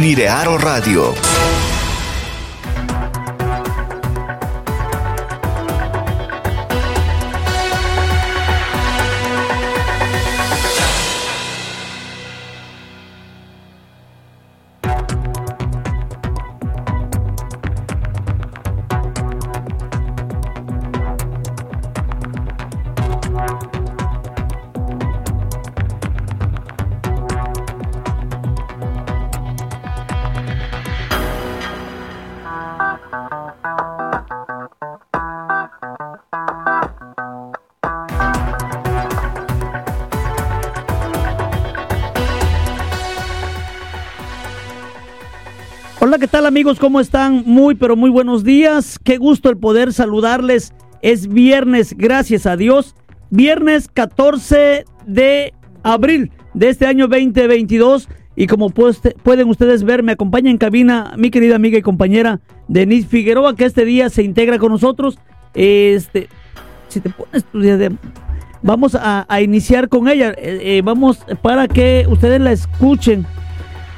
Nirearo Radio. Amigos? ¿Cómo están? Muy, pero muy buenos días. Qué gusto el poder saludarles. Es viernes, gracias a Dios. Viernes 14 de abril de este año 2022. Y como pueden ustedes ver, me acompaña en cabina mi querida amiga y compañera Denise Figueroa, que este día se integra con nosotros. Este, si te pones vamos a, a iniciar con ella. Eh, eh, vamos para que ustedes la escuchen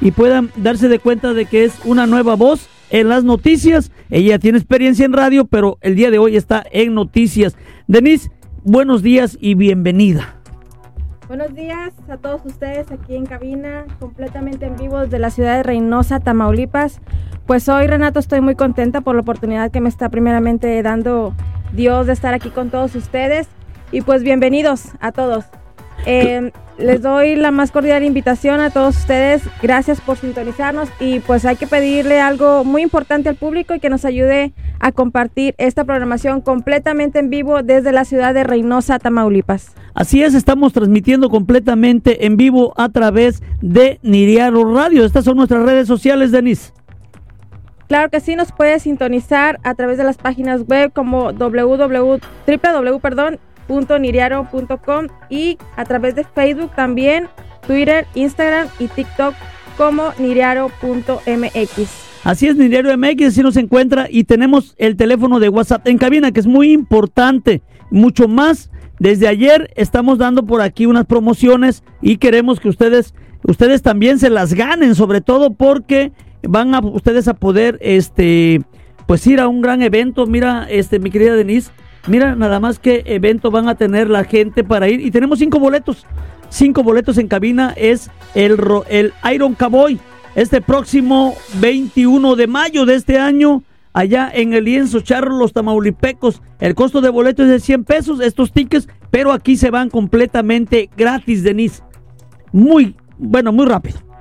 y puedan darse de cuenta de que es una nueva voz en las noticias. Ella tiene experiencia en radio, pero el día de hoy está en noticias. Denise, buenos días y bienvenida. Buenos días a todos ustedes aquí en cabina, completamente en vivo desde la ciudad de Reynosa, Tamaulipas. Pues hoy, Renato, estoy muy contenta por la oportunidad que me está primeramente dando Dios de estar aquí con todos ustedes. Y pues bienvenidos a todos. Eh, les doy la más cordial invitación a todos ustedes. Gracias por sintonizarnos y pues hay que pedirle algo muy importante al público y que nos ayude a compartir esta programación completamente en vivo desde la ciudad de Reynosa, Tamaulipas. Así es, estamos transmitiendo completamente en vivo a través de Niriaro Radio. Estas son nuestras redes sociales, Denise. Claro que sí, nos puede sintonizar a través de las páginas web como www, www, perdón, .niriaro.com y a través de Facebook también, Twitter, Instagram y TikTok como niriaro.mx. Así es, Niriaro MX, así nos encuentra y tenemos el teléfono de WhatsApp en cabina, que es muy importante, mucho más. Desde ayer estamos dando por aquí unas promociones y queremos que ustedes, ustedes también se las ganen, sobre todo porque van a ustedes a poder, este, pues ir a un gran evento. Mira, este, mi querida Denise, Mira nada más qué evento van a tener la gente para ir. Y tenemos cinco boletos. Cinco boletos en cabina. Es el, el Iron Cowboy. Este próximo 21 de mayo de este año. Allá en el lienzo Charro, los Tamaulipecos. El costo de boleto es de 100 pesos. Estos tickets. Pero aquí se van completamente gratis, Denise. Muy, bueno, muy rápido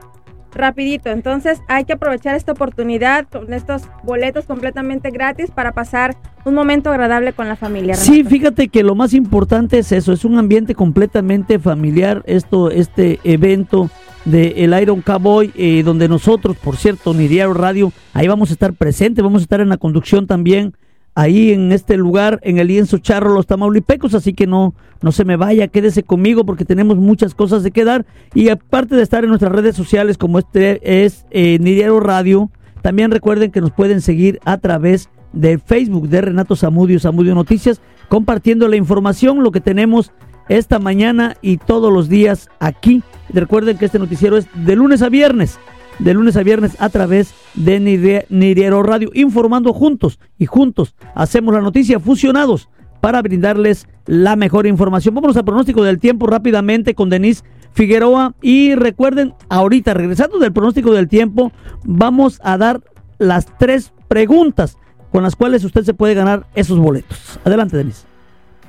rapidito. Entonces hay que aprovechar esta oportunidad con estos boletos completamente gratis para pasar un momento agradable con la familia. Renato. Sí, fíjate que lo más importante es eso, es un ambiente completamente familiar, esto, este evento de el Iron Cowboy, eh, donde nosotros, por cierto, Nidiaro Radio, ahí vamos a estar presentes, vamos a estar en la conducción también ahí en este lugar, en el lienzo charro Los Tamaulipecos, así que no, no se me vaya, quédese conmigo porque tenemos muchas cosas de que dar y aparte de estar en nuestras redes sociales como este es eh, Nidiaro Radio, también recuerden que nos pueden seguir a través de Facebook de Renato Zamudio, Zamudio Noticias, compartiendo la información, lo que tenemos esta mañana y todos los días aquí. Recuerden que este noticiero es de lunes a viernes de lunes a viernes a través de Niriero Radio, informando juntos y juntos hacemos la noticia fusionados para brindarles la mejor información. Vámonos al pronóstico del tiempo rápidamente con Denise Figueroa y recuerden, ahorita regresando del pronóstico del tiempo, vamos a dar las tres preguntas con las cuales usted se puede ganar esos boletos. Adelante, Denise.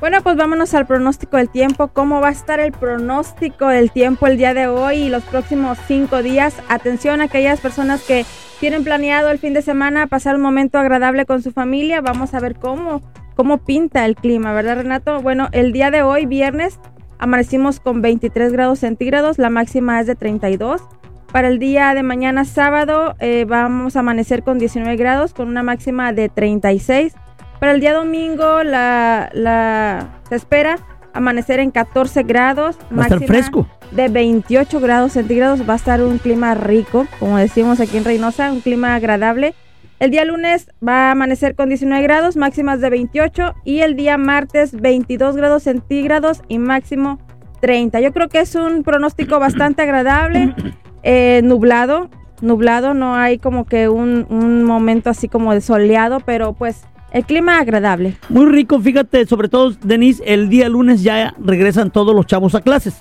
Bueno, pues vámonos al pronóstico del tiempo. ¿Cómo va a estar el pronóstico del tiempo el día de hoy y los próximos cinco días? Atención a aquellas personas que tienen planeado el fin de semana pasar un momento agradable con su familia. Vamos a ver cómo, cómo pinta el clima, ¿verdad, Renato? Bueno, el día de hoy, viernes, amanecimos con 23 grados centígrados, la máxima es de 32. Para el día de mañana, sábado, eh, vamos a amanecer con 19 grados, con una máxima de 36. Para el día domingo la, la, se espera amanecer en 14 grados. Va a estar fresco. De 28 grados centígrados. Va a estar un clima rico, como decimos aquí en Reynosa, un clima agradable. El día lunes va a amanecer con 19 grados, máximas de 28. Y el día martes 22 grados centígrados y máximo 30. Yo creo que es un pronóstico bastante agradable, eh, nublado, nublado, no hay como que un, un momento así como de soleado, pero pues el clima agradable. Muy rico, fíjate, sobre todo, Denise, el día lunes ya regresan todos los chavos a clases.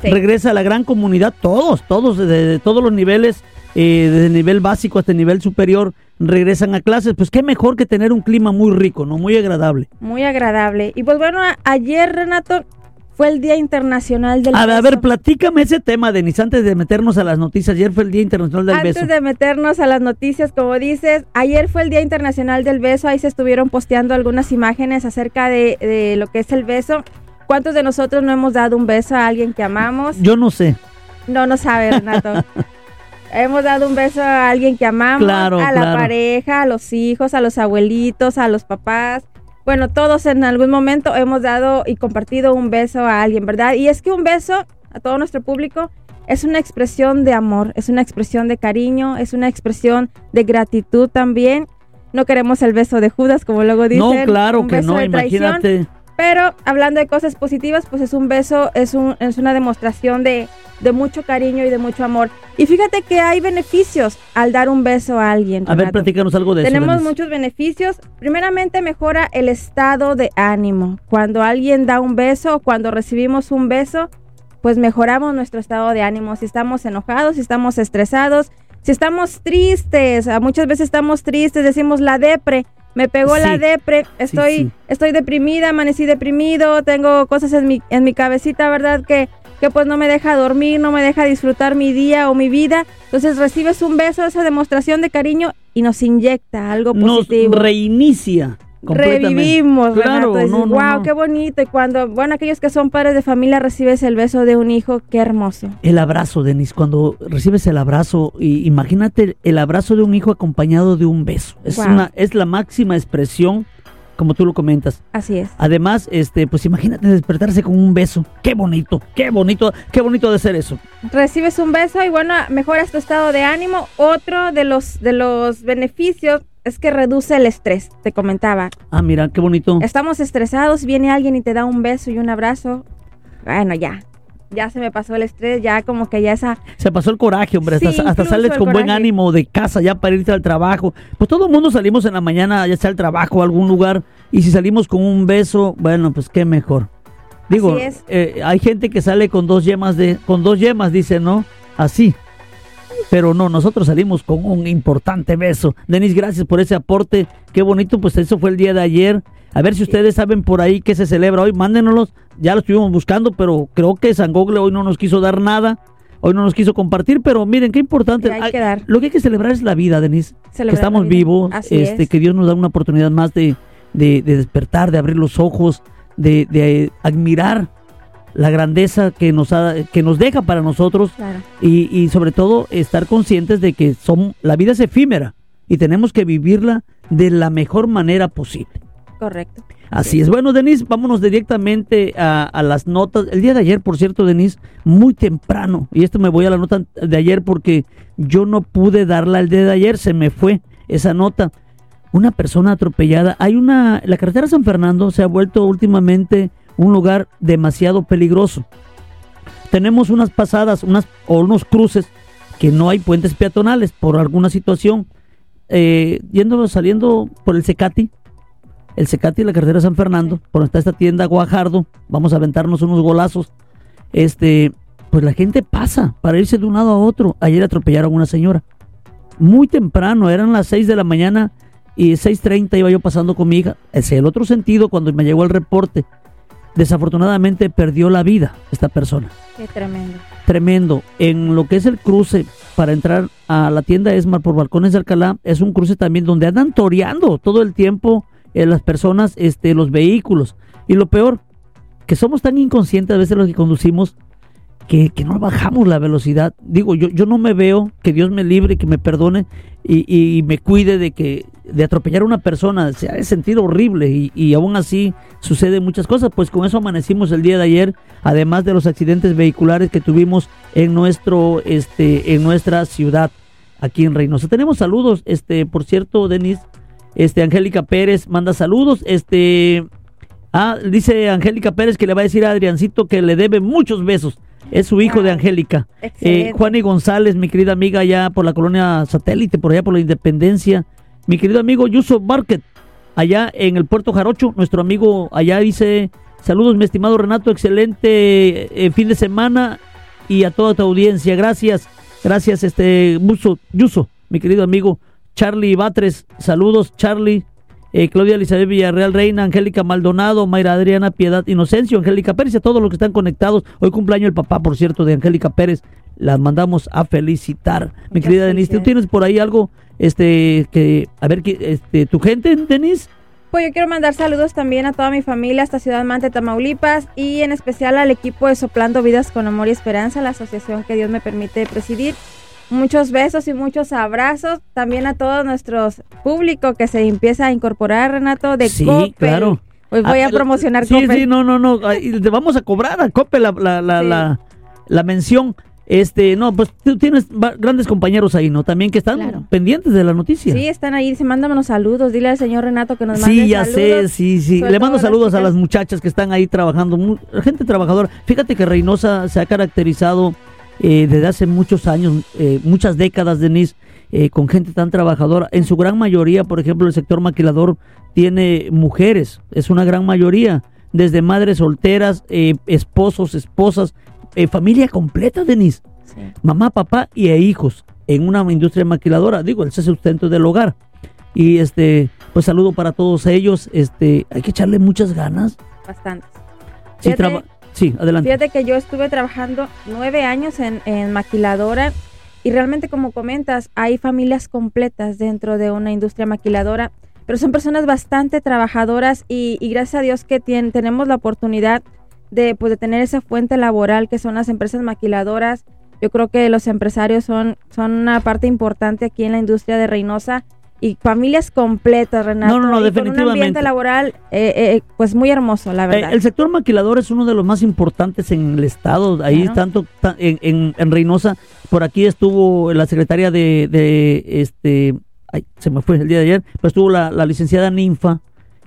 Sí. Regresa la gran comunidad, todos, todos, de, de todos los niveles, eh, desde el nivel básico hasta el nivel superior, regresan a clases. Pues qué mejor que tener un clima muy rico, ¿no? Muy agradable. Muy agradable. Y pues bueno, ayer, Renato, fue el Día Internacional del A ver, a Beso. ver, platícame ese tema, Denise, antes de meternos a las noticias. Ayer fue el Día Internacional del Antes Beso. de meternos a las noticias, como dices, ayer fue el Día Internacional del Beso, ahí se estuvieron posteando algunas imágenes acerca de, de lo que es el beso. ¿Cuántos de nosotros no hemos dado un beso a alguien que amamos? Yo no sé. No, no sabe, Renato. hemos dado un beso a alguien que amamos, Claro, a la claro. pareja, a los hijos, a los abuelitos, a los papás. Bueno, todos en algún momento hemos dado y compartido un beso a alguien, ¿verdad? Y es que un beso a todo nuestro público es una expresión de amor, es una expresión de cariño, es una expresión de gratitud también. No queremos el beso de Judas, como luego dicen. no, claro un que beso no, de traición. imagínate. Pero hablando de cosas positivas, pues es un beso, es, un, es una demostración de, de mucho cariño y de mucho amor. Y fíjate que hay beneficios al dar un beso a alguien. A ver, Renato. platícanos algo de eso. Tenemos muchos beneficios. Primeramente mejora el estado de ánimo. Cuando alguien da un beso o cuando recibimos un beso, pues mejoramos nuestro estado de ánimo. Si estamos enojados, si estamos estresados, si estamos tristes, muchas veces estamos tristes, decimos la depre. Me pegó la depre, estoy, sí. estoy deprimida, amanecí deprimido, tengo cosas en mi, en mi cabecita, ¿verdad? Que, que pues no me deja dormir, no me deja disfrutar mi día o mi vida. Entonces recibes un beso, esa demostración de cariño y nos inyecta algo Nos positivo. reinicia. Revivimos, Claro, no, no, wow, no. qué bonito. Y cuando, bueno, aquellos que son padres de familia recibes el beso de un hijo, qué hermoso. El abrazo, Denis, cuando recibes el abrazo, y imagínate el abrazo de un hijo acompañado de un beso. Es, Wow. una, es la máxima expresión, como tú lo comentas. Así es. Además, este, pues imagínate despertarse con un beso. Qué bonito, qué bonito, qué bonito de ser eso. recibes un beso y bueno, mejoras tu estado de ánimo. Otro de los, de los beneficios es que reduce el estrés, te comentaba. Ah, mira, qué bonito. Estamos estresados, viene alguien y te da un beso y un abrazo. Bueno, ya. Ya se me pasó el estrés, ya como que ya esa... Se pasó el coraje, hombre. Sí, hasta, sales con buen ánimo de casa ya para irte al trabajo. Pues todo el mundo salimos en la mañana, ya sea al trabajo o a algún lugar. Y si salimos con un beso, bueno, pues qué mejor. Digo, Así es. eh, hay gente que sale con dos yemas de, con dos yemas, dice, ¿no? Así. Pero no, nosotros salimos con un importante beso. Denis, gracias por ese aporte. Qué bonito, pues eso fue el día de ayer. A ver si ustedes saben por ahí qué se celebra hoy, mándenoslos. Ya lo estuvimos buscando, pero creo que San Google hoy no nos quiso dar nada. Hoy no nos quiso compartir, pero miren qué importante. Que hay Ay, que dar. Lo que hay que celebrar es la vida, Denise. Que Celebrar estamos la vida. vivos, Así este, es. que Dios nos da una oportunidad más de, de- de despertar, de abrir los ojos, de, de admirar la grandeza que nos, ha, que nos deja para nosotros Claro. y, y sobre todo estar conscientes de que son, la vida es efímera y tenemos que vivirla de la mejor manera posible. Correcto. Así es. Bueno, Denise, vámonos directamente a, a las notas. El día de ayer, por cierto, Denise, muy temprano, y esto me voy a la nota de ayer porque yo no pude darla el día de ayer, se me fue esa nota. Una persona atropellada. Hay una, la carretera San Fernando se ha vuelto últimamente un lugar demasiado peligroso. Tenemos unas pasadas, unas o unos cruces que no hay puentes peatonales por alguna situación. Eh, yendo, saliendo por el Secati, el Secati y la carretera San Fernando, por donde está esta tienda Guajardo, vamos a aventarnos unos golazos. Este, pues la gente pasa para irse de un lado a otro. Ayer atropellaron a una señora. Muy temprano, eran las 6 de la mañana y 6.30 iba yo pasando con mi hija. Hacia el otro sentido, cuando me llegó el reporte, desafortunadamente perdió la vida esta persona Qué tremendo. tremendo. En lo que es el cruce para entrar a la tienda Esmar por Balcones de Alcalá, es un cruce también donde andan toreando todo el tiempo eh, las personas, este, los vehículos. Y lo peor, que somos tan inconscientes a veces los que conducimos que, no bajamos la velocidad. Digo, yo, yo no me veo, que Dios me libre, que me perdone y, y me cuide de que de atropellar a una persona. Se ha de sentir horrible y, y aún así suceden muchas cosas. Pues con eso amanecimos el día de ayer, además de los accidentes vehiculares que tuvimos en nuestro, este, en nuestra ciudad, aquí en Reynosa. Tenemos saludos, este, por cierto, Denis, este, Angélica Pérez manda saludos, este, Ah, dice Angélica Pérez que le va a decir a Adriancito que le debe muchos besos. Es su hijo de Angélica. Eh, Juan y González, mi querida amiga, allá por la colonia satélite, por allá por la Independencia. Mi querido amigo Yuso Market, allá en el Puerto Jarocho. Nuestro amigo allá dice: Saludos, mi estimado Renato, excelente eh, fin de semana y a toda tu audiencia. Gracias, gracias, este Yuso, Yuso, mi querido amigo Charlie Batres. Saludos, Charlie. Eh, Claudia Elizabeth Villarreal Reina, Angélica Maldonado, Mayra Adriana Piedad Inocencio, Angélica Pérez y a todos los que están conectados. Hoy cumpleaños el papá, por cierto, de Angélica Pérez. Las mandamos a felicitar. Mi querida Denise, ¿tú tienes por ahí algo este que a ver este tu gente, Denise? Pues yo quiero mandar saludos también a toda mi familia, esta ciudad Mante, Tamaulipas, y en especial al equipo de Soplando Vidas con Amor y Esperanza, la asociación que Dios me permite presidir. Muchos besos y muchos abrazos también a todos nuestros público que se empieza a incorporar, Renato, de sí, claro. Pues voy a ah, promocionar sí, Sí, no, no, no. Te vamos a cobrar a Coppel la, la, la, la, mención. Este, no, pues tú tienes grandes compañeros ahí, ¿no? También que están pendientes de la noticia. Sí, están ahí. Dice, mándame saludos. Dile al señor Renato que nos mande Sí, ya sé, sí, sí. Le mando saludos a las muchachas que están ahí trabajando. Gente trabajadora. Fíjate que Reynosa se ha caracterizado eh, desde hace muchos años, eh, muchas décadas, Denise, eh, con gente tan trabajadora. En su gran mayoría, por ejemplo, el sector maquilador tiene mujeres, es una gran mayoría, desde madres solteras, esposos, esposas, familia completa, Denise. Mamá, papá y hijos en una industria maquiladora, digo, el sustento del hogar. Y este, pues saludo para todos ellos. Este, hay que echarle muchas ganas. Bastantes. Sí, Sí, adelante. Fíjate que yo estuve trabajando nueve años en, maquiladora y realmente como comentas, hay familias completas dentro de una industria maquiladora, pero son personas bastante trabajadoras y, gracias a Dios que tenemos la oportunidad de, pues, de tener esa fuente laboral que son las empresas maquiladoras. Yo creo que los empresarios son, son una parte importante aquí en la industria de Reynosa y familias completas, Renato. No, no, no, definitivamente. un ambiente laboral, eh, eh, pues muy hermoso, la verdad. el sector maquilador es uno de los más importantes en el estado. Ahí tanto en, en, Reynosa, por aquí estuvo la secretaria de, de este, ay, se me fue el día de ayer, pues estuvo la, la licenciada Ninfa,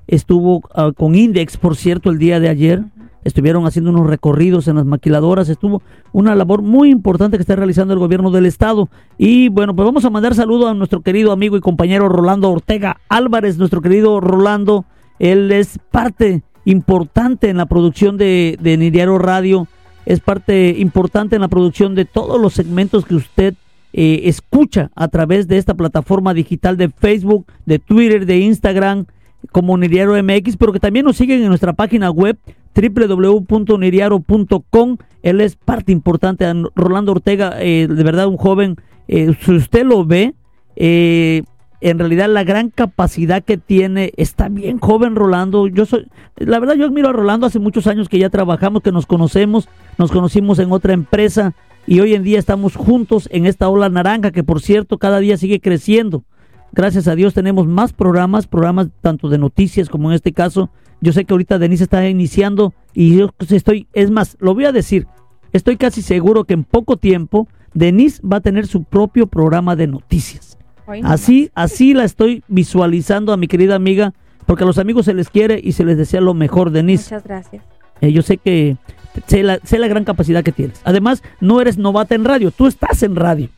estuvo ah, con Index, por cierto, el día de ayer estuvieron haciendo unos recorridos en las maquiladoras, estuvo una labor muy importante que está realizando el gobierno del estado. Y bueno, pues vamos a mandar saludo a nuestro querido amigo y compañero Rolando Ortega Álvarez, nuestro querido Rolando, él es parte importante en la producción de, de Nidiaro Radio, es parte importante en la producción de todos los segmentos que usted eh, escucha a través de esta plataforma digital de Facebook, de Twitter, de Instagram, como Nidiaro MX, pero que también nos siguen en nuestra página web www.niriaro.com. Él es parte importante. Rolando Ortega, eh, de verdad, un joven. Eh, si usted lo ve, eh, en realidad la gran capacidad que tiene, está bien joven Rolando. Yo soy, la verdad, yo admiro a Rolando hace muchos años que ya trabajamos, que nos conocemos, nos conocimos en otra empresa y hoy en día estamos juntos en esta ola naranja que por cierto cada día sigue creciendo. Gracias a Dios tenemos más programas, programas tanto de noticias como en este caso yo sé que ahorita Denise está iniciando y yo estoy, es más, lo voy a decir, estoy casi seguro que en poco tiempo Denise va a tener su propio programa de noticias. Así, así la estoy visualizando a mi querida amiga, porque a los amigos se les quiere y se les desea lo mejor, Denise. Muchas gracias. Eh, yo sé que sé la, sé la gran capacidad que tienes. Además, no eres novata en radio, tú estás en radio.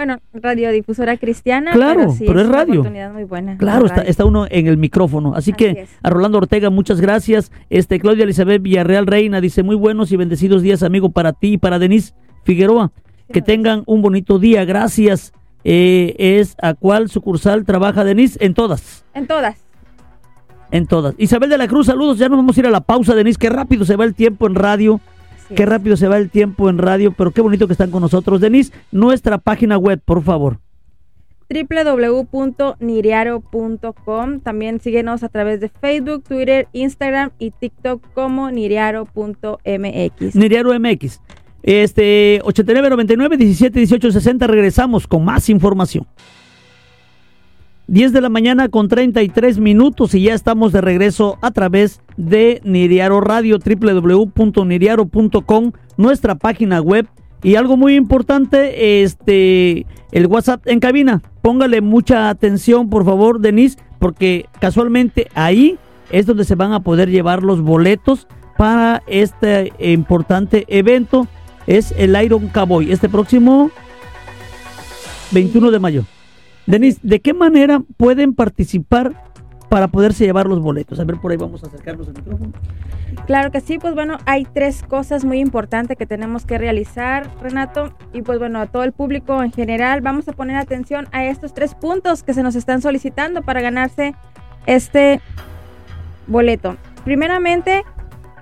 Bueno, radiodifusora cristiana. Claro, pero, es, radio. muy buena. Claro, está, uno en el micrófono. Así, que a Rolando Ortega, muchas gracias. Este Claudia Elizabeth Villarreal Reina dice muy buenos y bendecidos días, amigo, para ti y para Denise Figueroa. que tengan un bonito día. Gracias. Eh, es a cuál sucursal trabaja Denise? En todas. En todas. En todas. Isabel de la Cruz, saludos. Ya nos vamos a ir a la pausa, Denise. Qué rápido se va el tiempo en radio. Qué rápido se va el tiempo en radio, pero qué bonito que están con nosotros. Denise, nuestra página web, por favor www.niriaro.com. También síguenos a través de Facebook, Twitter, Instagram y TikTok como niriaro.mx. Niriaro MX. Este 8999 17 18 60 regresamos con más información. 10 de la mañana con 33 minutos y ya estamos de regreso a través de Niriaro Radio, www.niriaro.com, nuestra página web. Y algo muy importante, este, el WhatsApp en cabina. Póngale mucha atención, por favor, Denise, porque casualmente ahí es donde se van a poder llevar los boletos para este importante evento es el Iron Cowboy, este próximo 21 de mayo. Denis, ¿de qué manera pueden participar para poderse llevar los boletos? A ver, por ahí vamos a acercarnos al micrófono. Claro que sí, pues bueno, hay tres cosas muy importantes que tenemos que realizar, Renato, y pues bueno, a todo el público en general, vamos a poner atención a estos tres puntos que se nos están solicitando para ganarse este boleto. Primeramente,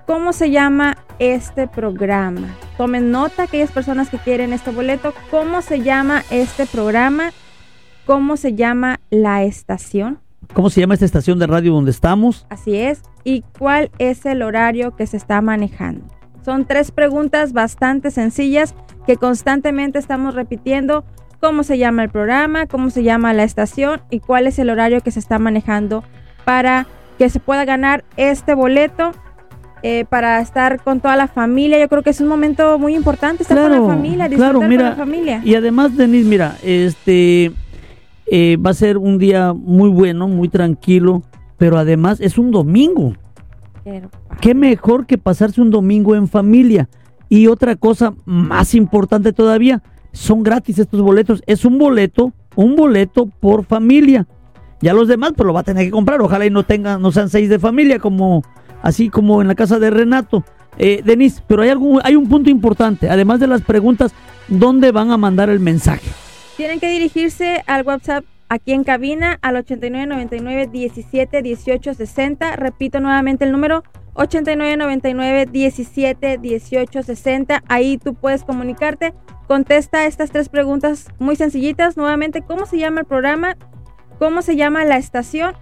¿cómo se llama este programa? Tomen nota aquellas personas que quieren este boleto, ¿cómo se llama este programa? ¿Cómo se llama la estación? ¿Cómo se llama esta estación de radio donde estamos? Así es. ¿Y cuál es el horario que se está manejando? Son tres preguntas bastante sencillas que constantemente estamos repitiendo. ¿Cómo se llama el programa? ¿Cómo se llama la estación? ¿Y cuál es el horario que se está manejando para que se pueda ganar este boleto? Eh, para estar con toda la familia, yo creo que es un momento muy importante estar con la familia, disfrutar claro, mira, con la familia. Y además, Denise, mira, este eh, va a ser un día muy bueno, muy tranquilo, pero además es un domingo. Qué mejor que pasarse un domingo en familia. Y otra cosa más importante todavía, son gratis estos boletos. Es un boleto, un boleto por familia. Ya los demás pues lo va a tener que comprar. Ojalá y no tengan, no sean seis de familia como así como en la casa de Renato. Eh, Denise, pero hay algún, hay un punto importante. Además de las preguntas, ¿dónde van a mandar el mensaje? Tienen que dirigirse al WhatsApp aquí en cabina al 8999 17 18 60. Repito nuevamente el número 8999 17 18 60. Ahí tú puedes comunicarte. Contesta estas tres preguntas muy sencillitas. Nuevamente, ¿cómo se llama el programa? ¿Cómo se llama la estación?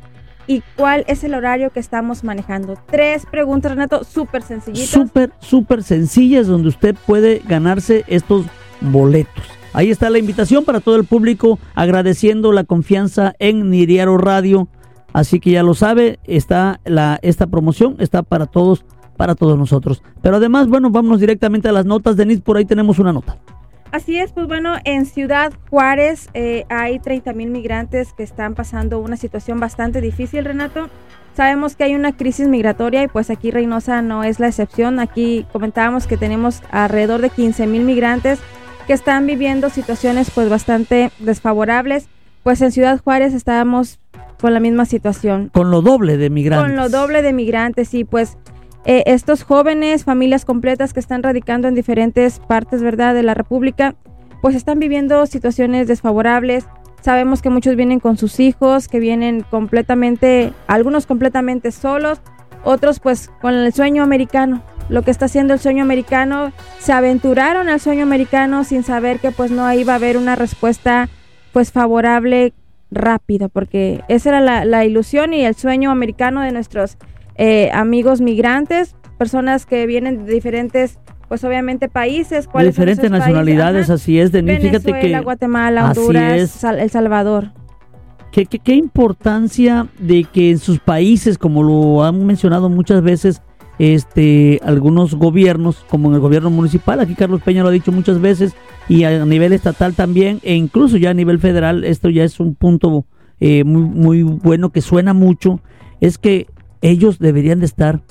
¿Y cuál es el horario que estamos manejando? Tres preguntas, Renato, súper sencillitas. Súper, súper sencillas donde usted puede ganarse estos boletos. Ahí está la invitación para todo el público, agradeciendo la confianza en Niriaro Radio. Así que ya lo sabe, está la, esta promoción está para todos, para todos nosotros. Pero además, bueno, vámonos directamente a las notas. Denise, por ahí tenemos una nota. Así es, pues bueno, en Ciudad Juárez eh, hay 30 mil migrantes que están pasando una situación bastante difícil, Renato. Sabemos que hay una crisis migratoria y pues aquí Reynosa no es la excepción. Aquí comentábamos que tenemos alrededor de 15 mil migrantes que están viviendo situaciones pues bastante desfavorables. Pues en Ciudad Juárez estábamos con la misma situación. Con lo doble de migrantes. Con lo doble de migrantes y pues eh, estos jóvenes, familias completas que están radicando en diferentes partes, ¿verdad?, de la República, pues están viviendo situaciones desfavorables. Sabemos que muchos vienen con sus hijos, que vienen completamente, algunos completamente solos, otros pues con el sueño americano, lo que está haciendo el sueño americano, se aventuraron al sueño americano sin saber que pues no iba a haber una respuesta pues favorable rápida, porque esa era la, ilusión y el sueño americano de nuestros eh, amigos migrantes, personas que vienen de diferentes pues obviamente países, de diferentes nacionalidades, así es, Denis, fíjate que Guatemala, Honduras, El Salvador. ¿Qué, qué, qué importancia de que en sus países, como lo han mencionado muchas veces, este, algunos gobiernos, como en el gobierno municipal, aquí Carlos Peña lo ha dicho muchas veces, y a nivel estatal también, e incluso ya a nivel federal, esto ya es un punto eh, muy, muy bueno que suena mucho, es que ellos deberían de estar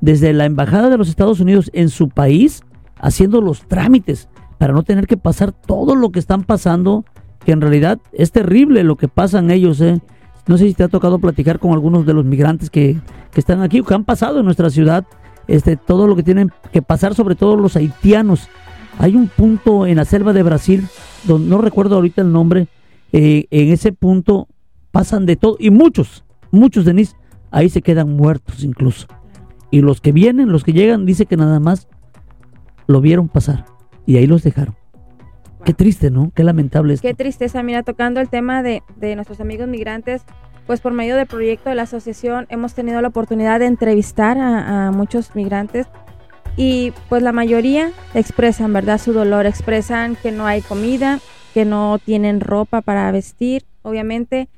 desde la Embajada de los Estados Unidos en su país haciendo los trámites para no tener que pasar todo lo que están pasando, que en realidad es terrible lo que pasan ellos, ¿eh? No sé si te ha tocado platicar con algunos de los migrantes que, están aquí o que han pasado en nuestra ciudad, este, todo lo que tienen que pasar, sobre todo los haitianos. Hay un punto en la selva de Brasil, donde no recuerdo ahorita el nombre, eh, en ese punto pasan de todo, y muchos, muchos, Denise, ahí se quedan muertos incluso. Y los que vienen, los que llegan, dice que nada más lo vieron pasar y ahí los dejaron. Qué triste, ¿no? Qué lamentable Qué tristeza. Mira, tocando el tema de, nuestros amigos migrantes, pues por medio del proyecto de la asociación hemos tenido la oportunidad de entrevistar a, muchos migrantes y pues la mayoría expresan, ¿verdad? Su dolor, expresan que no hay comida, que no tienen ropa para vestir, obviamente,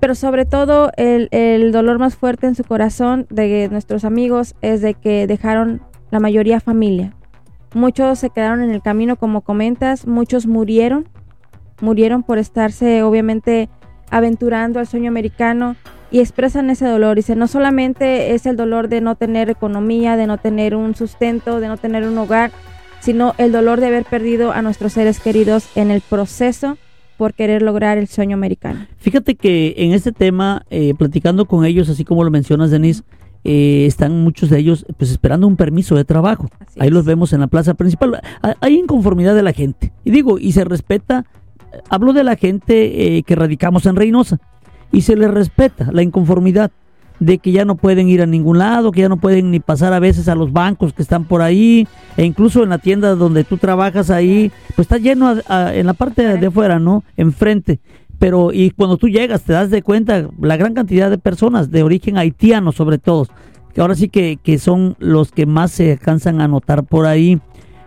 pero sobre todo el, el dolor más fuerte en su corazón de nuestros amigos es de que dejaron la mayoría familia, Muchos se quedaron en el camino, como comentas, muchos murieron, murieron por estarse obviamente aventurando al sueño americano y expresan ese dolor. Dice, no solamente es el dolor de no tener economía, de no tener un sustento, de no tener un hogar, sino el dolor de haber perdido a nuestros seres queridos en el proceso por querer lograr el sueño americano. Fíjate que en este tema, eh, platicando con ellos, así como lo mencionas, Denise, eh, están muchos de ellos pues esperando un permiso de trabajo. Ahí los vemos en la plaza principal. Hay inconformidad de la gente. Y digo, y se respeta, hablo de la gente eh, que radicamos en Reynosa, y se les respeta la inconformidad de que ya no pueden ir a ningún lado, que ya no pueden ni pasar a veces a los bancos que están por ahí, e incluso en la tienda donde tú trabajas ahí, pues está lleno en la parte de afuera, ¿no? Enfrente. Pero y cuando tú llegas te das de cuenta la gran cantidad de personas de origen haitiano sobre todo, que ahora sí que, que son los que más se alcanzan a notar por ahí.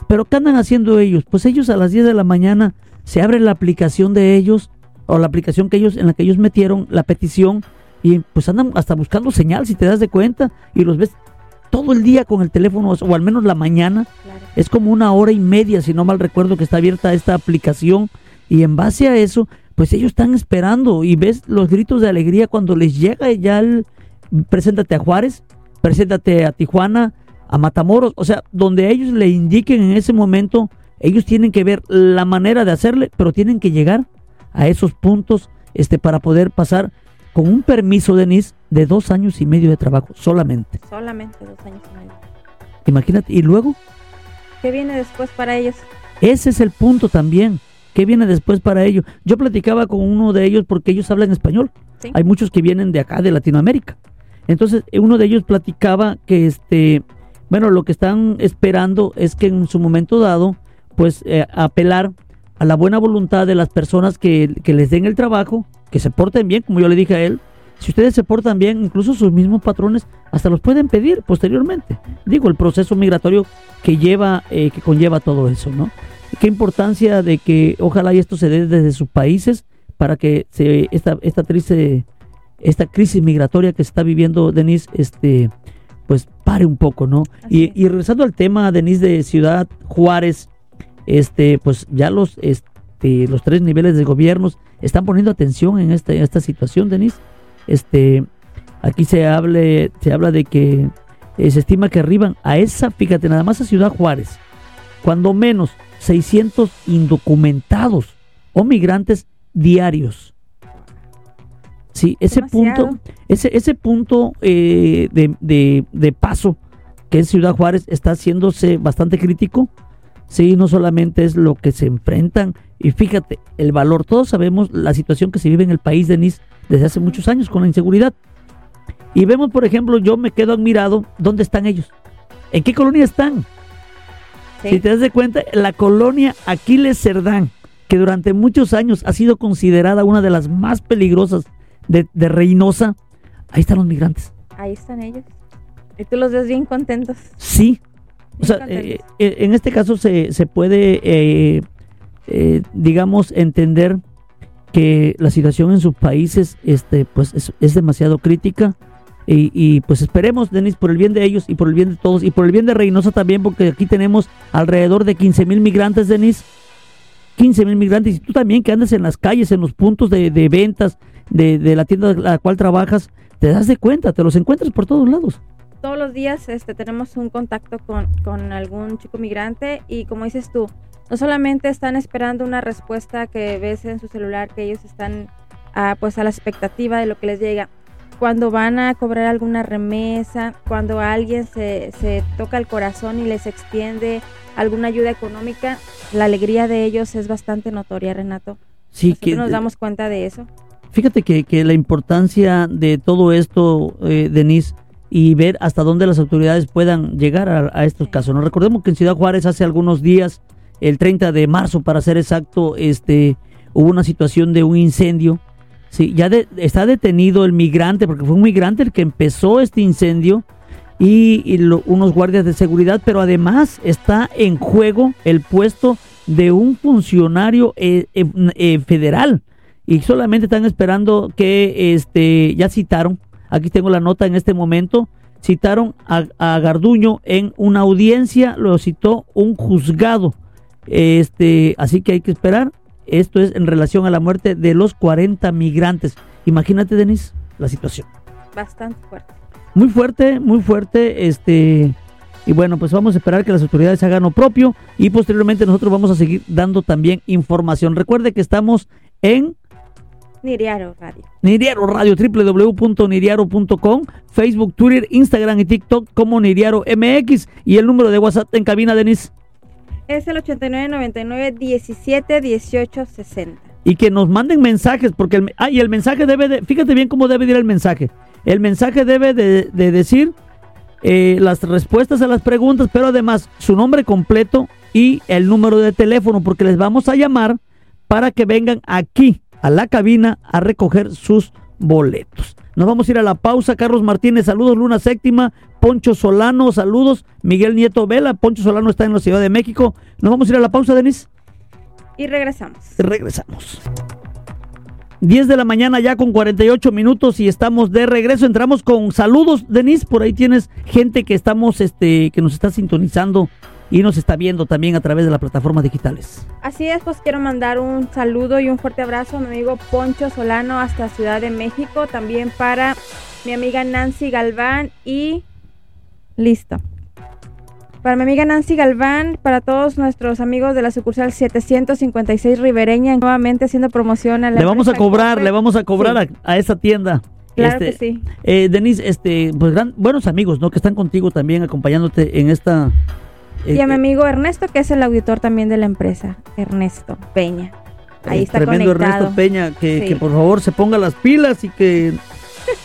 Pero ¿qué andan haciendo ellos? Pues ellos a las 10 de la mañana se abre la aplicación de ellos o la aplicación que ellos en la que ellos metieron la petición y pues andan hasta buscando señal si te das de cuenta y los ves todo el día con el teléfono o al menos la mañana. Es como una hora y media, si no mal recuerdo, que está abierta esta aplicación y en base a eso, pues ellos están esperando y ves los gritos de alegría cuando les llega ya el preséntate a Juárez, preséntate a Tijuana, a Matamoros, o sea, donde ellos le indiquen en ese momento, ellos tienen que ver la manera de hacerle, pero tienen que llegar a esos puntos este para poder pasar con un permiso, Denise, de dos años y medio de trabajo, solamente. Solamente dos años y medio. Imagínate, ¿y luego? ¿Qué viene después para ellos? Ese es el punto también. ¿Qué viene después para ellos? Yo platicaba con uno de ellos porque ellos hablan español. Hay muchos que vienen de acá, de Latinoamérica. Entonces, uno de ellos platicaba que, este, bueno, lo que están esperando es que en su momento dado, pues, eh, apelar a la buena voluntad de las personas que, que les den el trabajo que se porten bien, como yo le dije a él. Si ustedes se portan bien, incluso sus mismos patrones hasta los pueden pedir posteriormente. Digo, el proceso migratorio que lleva, eh, que conlleva todo eso, ¿no? Qué importancia de que ojalá y esto se dé desde sus países para que se, esta, esta triste, esta crisis migratoria que se está viviendo, Denise, este, pues pare un poco, ¿no? Y, y, regresando al tema, Denise, de Ciudad Juárez, este, pues ya los, este, los tres niveles de gobiernos están poniendo atención en esta, esta situación, Denise. Este, aquí se, hable, se habla de que eh, se estima que arriban a esa, fíjate, nada más a Ciudad Juárez, cuando menos 600 indocumentados o migrantes diarios. Sí, ese punto, ese, ese punto eh, de, de, de, paso que es Ciudad Juárez está haciéndose bastante crítico. Sí, no solamente es lo que se enfrentan y fíjate, el valor, todos sabemos la situación que se vive en el país, Denis, desde hace muchos años con la inseguridad. Y vemos, por ejemplo, yo me quedo admirado, ¿dónde están ellos? ¿En qué colonia están? Si te das de cuenta, la colonia Aquiles Cerdán, que durante muchos años ha sido considerada una de las más peligrosas de, Reynosa, ahí están los migrantes. Ahí están ellos. Y tú los ves bien contentos. Sí. o sea, eh, eh, en este caso se, se puede eh, eh, digamos, entender que la situación en sus países este, pues es, demasiado crítica. Y, pues esperemos, Denis, por el bien de ellos y por el bien de todos y por el bien de Reynosa también, porque aquí tenemos alrededor de 15 mil migrantes, Denis. 15 mil migrantes. Y tú también que andas en las calles, en los puntos de, ventas de, de, la tienda a la cual trabajas, te das de cuenta, te los encuentras por todos lados. Todos los días este, tenemos un contacto con, con algún chico migrante y como dices tú, no solamente están esperando una respuesta que ves en su celular, que ellos están ah, pues a la expectativa de lo que les llega. Cuando van a cobrar alguna remesa, cuando alguien se, se toca el corazón y les extiende alguna ayuda económica, la alegría de ellos es bastante notoria, Renato. Sí, que nos damos cuenta de eso. Fíjate que, que la importancia de todo esto, eh, Denise, y ver hasta dónde las autoridades puedan llegar a, a estos casos. Nos recordemos que en Ciudad Juárez hace algunos días el 30 de marzo, para ser exacto, este, hubo una situación de un incendio. Sí, ya está detenido el migrante, porque fue un migrante el que empezó este incendio y, unos guardias de seguridad, pero además está en juego el puesto de un funcionario eh, eh, eh, federal y solamente están esperando que este ya citaron, aquí tengo la nota en este momento, citaron a, a Garduño en una audiencia, lo citó un juzgado este, así que hay que esperar. Esto es en relación a la muerte de los 40 migrantes. Imagínate, Denis, la situación. Bastante fuerte. Muy fuerte, muy fuerte. Este, Y bueno, pues vamos a esperar que las autoridades hagan lo propio y posteriormente nosotros vamos a seguir dando también información. Recuerde que estamos en Niriaro Radio. Niriaro Radio, www.niriaro.com, Facebook, Twitter, Instagram y TikTok como Niriaro MX y el número de WhatsApp en cabina, Denis. Es el 8999 17 18 60. Y que nos manden mensajes, porque el, el mensaje debe de, fíjate bien cómo debe ir el mensaje. El mensaje debe de, de decir eh, las respuestas a las preguntas, pero además su nombre completo y el número de teléfono, porque les vamos a llamar para que vengan aquí a la cabina a recoger sus boletos. Nos vamos a ir a la pausa. Carlos Martínez, saludos. Luna Séptima, Poncho Solano, saludos. Miguel Nieto Vela, Poncho Solano está en la Ciudad de México. Nos vamos a ir a la pausa, Denis. Y regresamos. Regresamos. 10 de la mañana ya con 48 minutos y estamos de regreso. Entramos con saludos, Denis. Por ahí tienes gente que estamos, este, que nos está sintonizando y nos está viendo también a través de las plataformas digitales. Así es, pues quiero mandar un saludo y un fuerte abrazo a mi amigo Poncho Solano hasta Ciudad de México, también para mi amiga Nancy Galván y listo. Para mi amiga Nancy Galván, para todos nuestros amigos de la sucursal 756 Ribereña, nuevamente haciendo promoción a la Le vamos a cobrar, le vamos a cobrar Sí. a, a esa tienda. Claro Este, que sí. Eh, Denise, este, pues gran- buenos amigos, ¿no? Que están contigo también, acompañándote en esta. Eh, Y a mi eh, amigo Ernesto, que es el auditor también de la empresa, Ernesto Peña. Ahí eh, está tremendo conectado. Ernesto Peña, que, Sí. que por favor se ponga las pilas y que,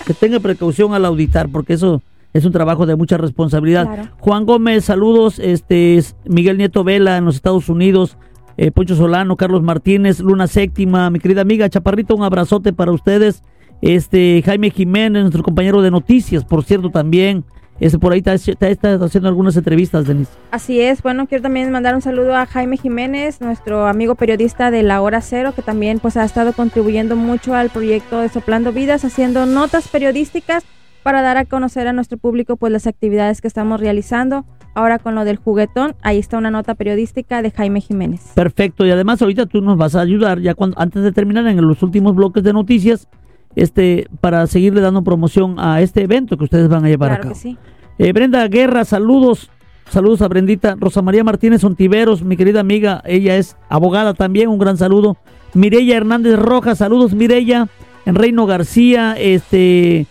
que tenga precaución al auditar, porque eso es un trabajo de mucha responsabilidad. Claro. Juan Gómez, saludos. Este es Miguel Nieto Vela en los Estados Unidos. eh, Poncho Solano, Carlos Martínez, Luna Séptima, mi querida amiga Chaparrito, un abrazote para ustedes. Este Jaime Jiménez, nuestro compañero de noticias, por cierto, también. Este por ahí está haciendo algunas entrevistas, Denis. Así es, bueno, quiero también mandar un saludo a Jaime Jiménez, nuestro amigo periodista de La Hora Cero, que también pues ha estado contribuyendo mucho al proyecto de Soplando Vidas, haciendo notas periodísticas para dar a conocer a nuestro público pues las actividades que estamos realizando. Ahora con lo del juguetón, ahí está una nota periodística de Jaime Jiménez. Perfecto, y además ahorita tú nos vas a ayudar ya cuando antes de terminar en los últimos bloques de noticias, este para seguirle dando promoción a este evento que ustedes van a llevar a Claro cabo. que sí. Eh, Brenda Guerra, saludos. Saludos a Brendita. Rosa María Martínez Ontiveros, mi querida amiga. Ella es abogada también. Un gran saludo. Mireya Hernández Rojas, saludos Mireya. En Reino García, este.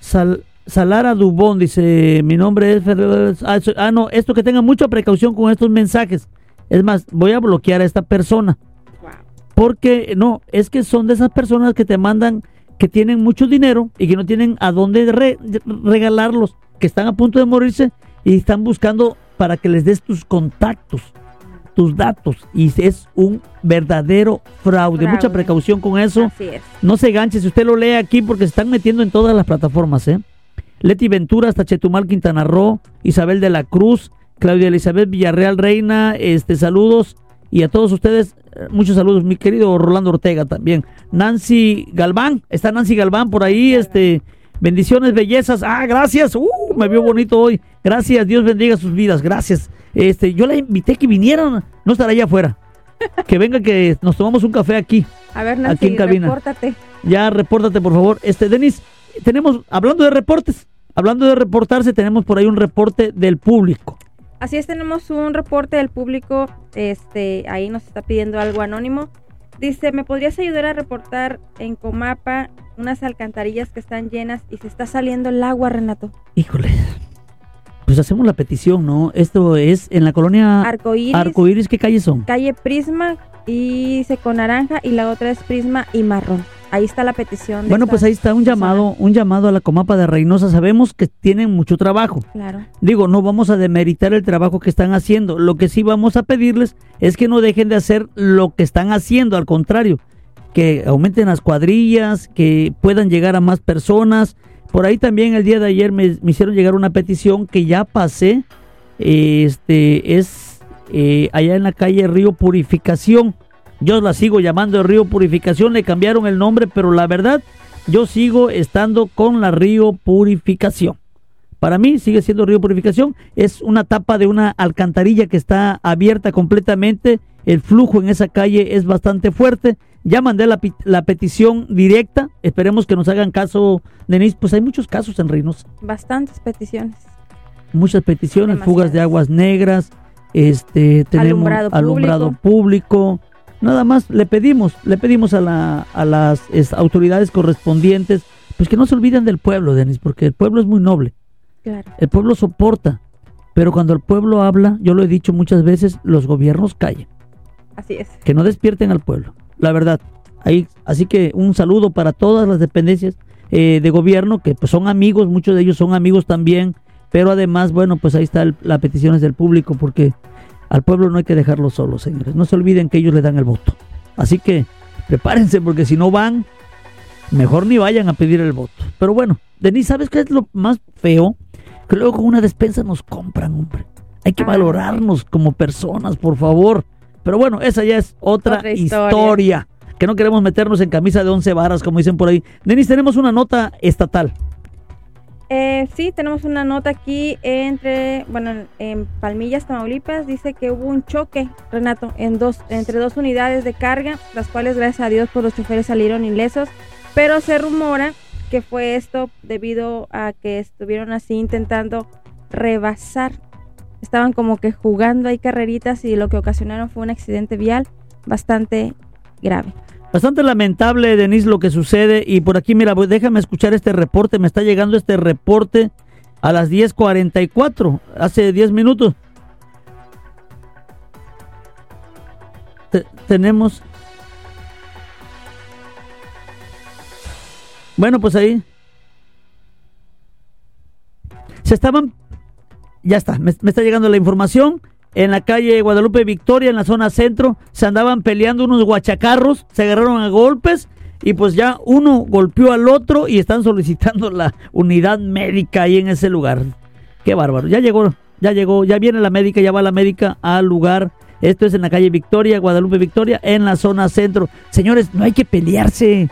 Sal- Salara Dubón dice: Mi nombre es. Ah, ah, no, esto que tengan mucha precaución con estos mensajes. Es más, voy a bloquear a esta persona. Porque no, es que son de esas personas que te mandan que tienen mucho dinero y que no tienen a dónde re- regalarlos, que están a punto de morirse y están buscando para que les des tus contactos, tus datos. Y es un verdadero fraude. Mucha precaución con eso. Así es. No se ganche si usted lo lee aquí porque se están metiendo en todas las plataformas, ¿eh? Leti Ventura hasta Chetumal, Quintana Roo, Isabel de la Cruz, Claudia Elizabeth Villarreal Reina, este saludos y a todos ustedes eh, muchos saludos, mi querido Rolando Ortega también. Nancy Galván, está Nancy Galván por ahí, este bendiciones, bellezas. Ah, gracias. Uh, me vio bonito hoy. Gracias, Dios bendiga sus vidas. Gracias. Este, yo la invité que vinieran, no estará allá afuera. Que venga que nos tomamos un café aquí. A ver, Aquí Nancy, en cabina. repórtate. Ya repórtate, por favor. Este, Denis, tenemos, hablando de reportes, hablando de reportarse, tenemos por ahí un reporte del público. Así es, tenemos un reporte del público, este, ahí nos está pidiendo algo anónimo. Dice, ¿me podrías ayudar a reportar en Comapa unas alcantarillas que están llenas y se está saliendo el agua, Renato? Híjole. Pues hacemos la petición, ¿no? Esto es en la colonia Arcoíris, Arcoíris, ¿qué calles son? calle Prisma y dice con naranja y la otra es Prisma y marrón. Ahí está la petición. de Bueno, pues ahí está un persona. llamado, un llamado a la Comapa de Reynosa. Sabemos que tienen mucho trabajo. Claro, Digo, no vamos a demeritar el trabajo que están haciendo. Lo que sí vamos a pedirles es que no dejen de hacer lo que están haciendo, al contrario, que aumenten las cuadrillas, que puedan llegar a más personas. Por ahí también el día de ayer me, me hicieron llegar una petición que ya pasé, este es eh, allá en la calle Río Purificación. Yo la sigo llamando Río Purificación, le cambiaron el nombre, pero la verdad, yo sigo estando con la Río Purificación. Para mí sigue siendo Río Purificación. Es una tapa de una alcantarilla que está abierta completamente. El flujo en esa calle es bastante fuerte. Ya mandé la, la petición directa. Esperemos que nos hagan caso, Denise. Pues hay muchos casos en Reynosa. bastantes peticiones. muchas peticiones, Demasiadas. fugas de aguas negras, este, tenemos Alumbrado alumbrado, público. Nada más le pedimos, le pedimos a, la, a las es, autoridades correspondientes, pues que no se olviden del pueblo, Denis, porque el pueblo es muy noble. Claro. El pueblo soporta, pero cuando el pueblo habla, yo lo he dicho muchas veces, los gobiernos callan. Así es. Que no despierten al pueblo, la verdad. Ahí, así que un saludo para todas las dependencias eh, de gobierno, que pues son amigos, muchos de ellos son amigos también, pero además, bueno, pues ahí está el- la peticiones del público, porque al pueblo no hay que dejarlo solo, señores. No se olviden que ellos le dan el voto. Así que prepárense, porque si no van, mejor ni vayan a pedir el voto. Pero bueno, Denise, ¿sabes qué es lo más feo? Que luego con una despensa nos compran, hombre. Hay que Ah, valorarnos como personas, por favor. Pero bueno, esa ya es otra, Otra historia. historia. Que no queremos meternos en camisa de once varas, como dicen por ahí. Denise, tenemos una nota estatal. Eh, sí, tenemos una nota aquí entre, bueno, en- Palmillas, Tamaulipas, dice que hubo un choque, Renato, en dos, entre dos unidades de carga, las cuales gracias a Dios por los choferes salieron ilesos, pero se rumora que fue esto debido a que estuvieron así intentando rebasar. Estaban como que jugando ahí carreritas y lo que ocasionaron fue un accidente vial bastante grave. Bastante lamentable, Denise, lo que sucede. Y por aquí, mira, déjame escuchar este reporte. Me está llegando este reporte a las 10.44, hace 10 minutos. Te- tenemos... Bueno, pues ahí. Se estaban... Ya está, me está llegando la información. En la calle Guadalupe Victoria, en la zona centro, se andaban peleando unos guachacarros, se agarraron a golpes y pues ya uno golpeó al otro y están solicitando la unidad médica ahí en ese lugar. Qué bárbaro. Ya llegó, ya llegó, ya viene la médica, ya va la médica al lugar. Esto es en la calle Victoria, Guadalupe Victoria, en la zona centro. Señores, no hay que pelearse.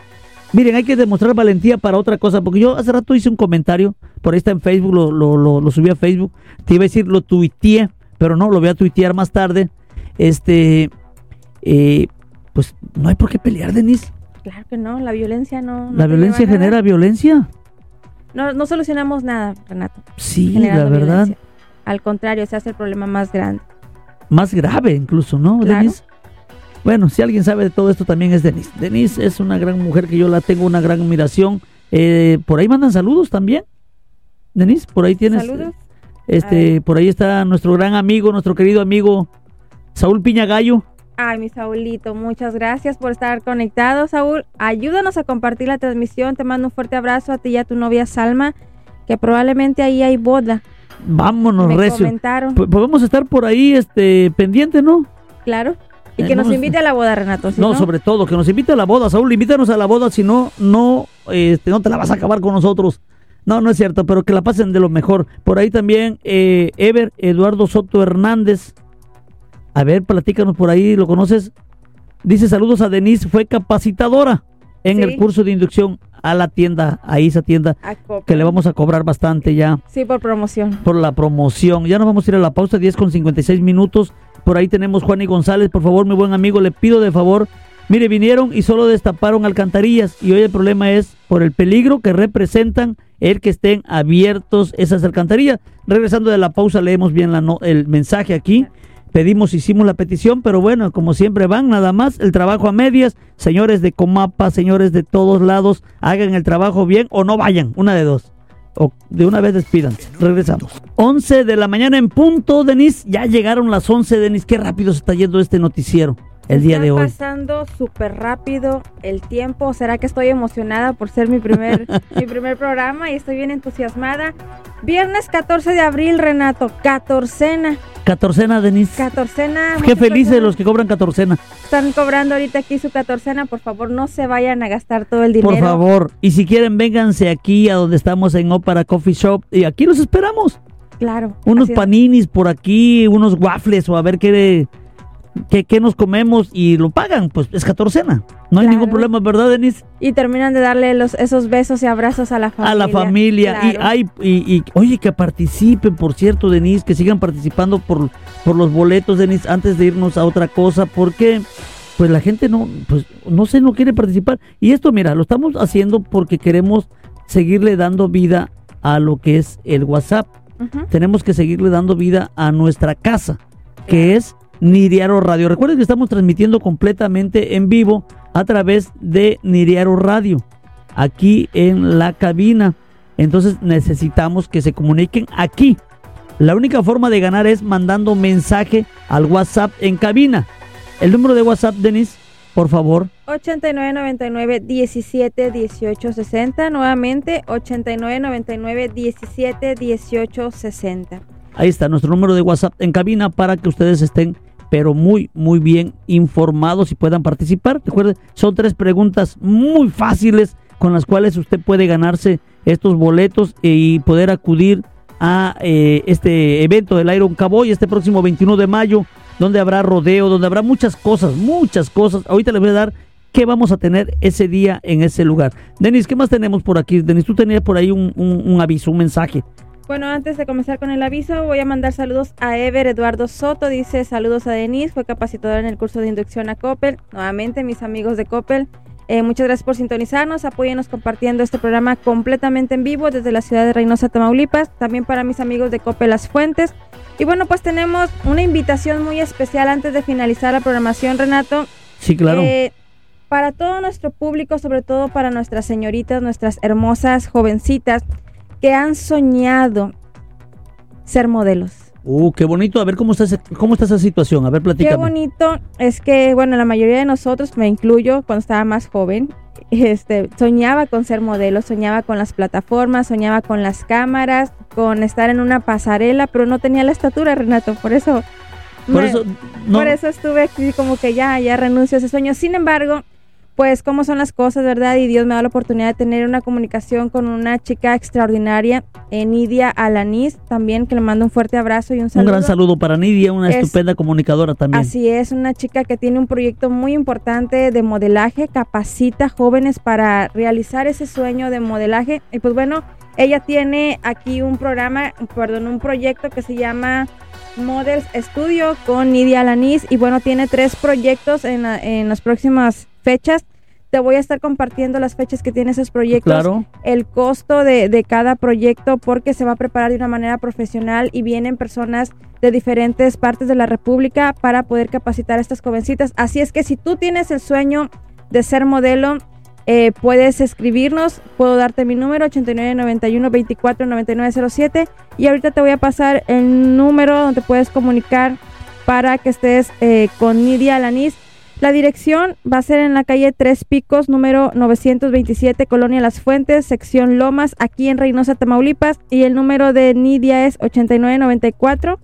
Miren, hay que demostrar valentía para otra cosa, porque yo hace rato hice un comentario, por ahí está en Facebook, lo, subí a Facebook, te iba a decir, lo tuiteé, pero no, lo voy a tuitear más tarde. Este, eh, pues no hay por qué pelear, Denise. Claro que no, la violencia no. no La violencia nada. genera violencia. No, no solucionamos nada, Renato. Sí, la verdad. violencia. Al contrario, se hace el problema más grande. Más grave incluso, ¿no, Claro. Denise? Bueno, si alguien sabe de todo esto también es Denise. Denise es una gran mujer que yo la tengo una gran admiración. Eh, por ahí mandan saludos también. Denise, por ahí tienes. Saludos. Este, por ahí está nuestro gran amigo, nuestro querido amigo Saúl Piñagallo. Ay, mi Saulito, muchas gracias por estar conectado, Saúl. Ayúdanos a compartir la transmisión. Te mando un fuerte abrazo a ti y a tu novia Salma, que probablemente ahí hay boda. Vámonos, Me recio. comentaron, Podemos estar por ahí, este, pendiente, ¿no? claro. Y que nos invite a la boda, Renato. si no, sobre todo, que nos invite a la boda, Saúl, invítanos a la boda, si no, no, este, no te la vas a acabar con nosotros. No, no es cierto, pero que la pasen de lo mejor. Por ahí también, eh, Ever, Eduardo Soto Hernández. A ver, platícanos por ahí, ¿lo conoces? Dice saludos a Denise, fue capacitadora en Sí. el curso de inducción a la tienda, a esa tienda, A que le vamos a cobrar bastante ya Sí, por promoción. por la promoción. Ya nos vamos a ir a la pausa, 10 con 56 minutos. Por ahí tenemos Juan y González. Por favor, mi buen amigo, le pido de favor. Mire, vinieron y solo destaparon alcantarillas. Y hoy el problema es por el peligro que representan el que estén abiertos esas alcantarillas. Regresando de la pausa, leemos bien el mensaje aquí. Pedimos, hicimos la petición, pero bueno, como siempre van, nada más el trabajo a medias. Señores de Comapa, señores de todos lados, hagan el trabajo bien o no vayan, una de dos o de una vez despídanse. Regresamos. 11 de la mañana en punto, Denise. Ya llegaron las 11, Denise. Qué rápido se está yendo este noticiero el día Está de hoy. pasando súper rápido el tiempo. ¿Será que estoy emocionada por ser mi primer, mi primer programa y estoy bien entusiasmada? Viernes 14 de abril, Renato. Catorcena. Catorcena, Denise. Catorcena. Qué felices los que cobran catorcena. Están cobrando ahorita aquí su catorcena. Por favor, no se vayan a gastar todo el dinero. Por favor. Y si quieren, vénganse aquí a donde estamos en Opera Coffee Shop. Y aquí los esperamos. Claro. Unos paninis por aquí, unos waffles o a ver qué, qué, qué nos comemos y lo pagan. Pues es catorcena. No hay ningún problema, ¿verdad, Denise? Y terminan de darle los, esos besos y abrazos a la familia. a la familia y hay y, y, oye que participen por cierto Denise que sigan participando por por los boletos Denise antes de irnos a otra cosa porque pues la gente no pues no sé no quiere participar y esto mira lo estamos haciendo porque queremos seguirle dando vida a lo que es el WhatsApp tenemos que seguirle dando vida a nuestra casa, que es Niriaro Radio. Recuerden que estamos transmitiendo completamente en vivo a través de Niriaro Radio, aquí en la cabina. Entonces necesitamos que se comuniquen aquí. La única forma de ganar es mandando mensaje al WhatsApp en cabina. El número de WhatsApp, Denis, por favor. 8999 17 18 60. Nuevamente, 8999 17 18 60. Ahí está nuestro número de WhatsApp en cabina para que ustedes estén pero muy, muy bien informados y puedan participar. Recuerden, son tres preguntas muy fáciles con las cuales usted puede ganarse estos boletos y poder acudir a eh, este evento del Iron Cowboy este próximo 21 de mayo, donde habrá rodeo, donde habrá muchas cosas, muchas cosas. Ahorita les voy a dar qué vamos a tener ese día en ese lugar. Denis, ¿qué más tenemos por aquí? Denis, tú tenías por ahí un, un aviso, un mensaje. Bueno, antes de comenzar con el aviso, voy a mandar saludos a Ever Eduardo Soto. Dice saludos a Denise, fue capacitador en el curso de inducción a Coppel. Nuevamente, mis amigos de Coppel. Eh, muchas gracias por sintonizarnos. Apóyenos compartiendo este programa completamente en vivo desde la ciudad de Reynosa, Tamaulipas. También para mis amigos de Coppel Las Fuentes. Y bueno, pues tenemos una invitación muy especial antes de finalizar la programación, Renato. Sí, claro. Eh, para todo nuestro público, sobre todo para nuestras señoritas, nuestras hermosas jovencitas que han soñado ser modelos. Uh, qué bonito. A ver cómo está, cómo está esa situación. A ver, platícame. Qué bonito. Es que, bueno, la mayoría de nosotros, me incluyo, cuando estaba más joven, este, soñaba con ser modelo, soñaba con las plataformas, soñaba con las cámaras, con estar en una pasarela, pero no tenía la estatura, Renato. Por eso, por, eso, por eso estuve aquí como que ya, ya renuncio a ese sueño. Sin embargo, pues cómo son las cosas, ¿verdad? Y Dios me da la oportunidad de tener una comunicación con una chica extraordinaria, eh, Nidia Alanis, también que le mando un fuerte abrazo y un saludo. Un gran saludo para Nidia, una estupenda comunicadora también. Así es, una chica que tiene un proyecto muy importante de modelaje, capacita jóvenes para realizar ese sueño de modelaje. Y pues bueno, ella tiene aquí un programa, perdón, un proyecto que se llama Models Studio con Nidia Alanis y bueno, tiene tres proyectos en, en las próximas fechas. Te voy a estar compartiendo las fechas que tiene esos proyectos, el costo de, de, cada proyecto, porque se va a preparar de una manera profesional y vienen personas de diferentes partes de la República para poder capacitar a estas jovencitas. Así es que si tú tienes el sueño de ser modelo, eh, puedes escribirnos, puedo darte mi número 8991 24 y ahorita te voy a pasar el número donde puedes comunicar para que estés eh, con Nidia Alanis la dirección va a ser en la calle Tres Picos, número 927, Colonia Las Fuentes, sección Lomas, aquí en Reynosa, Tamaulipas. Y el número de Nidia es 8994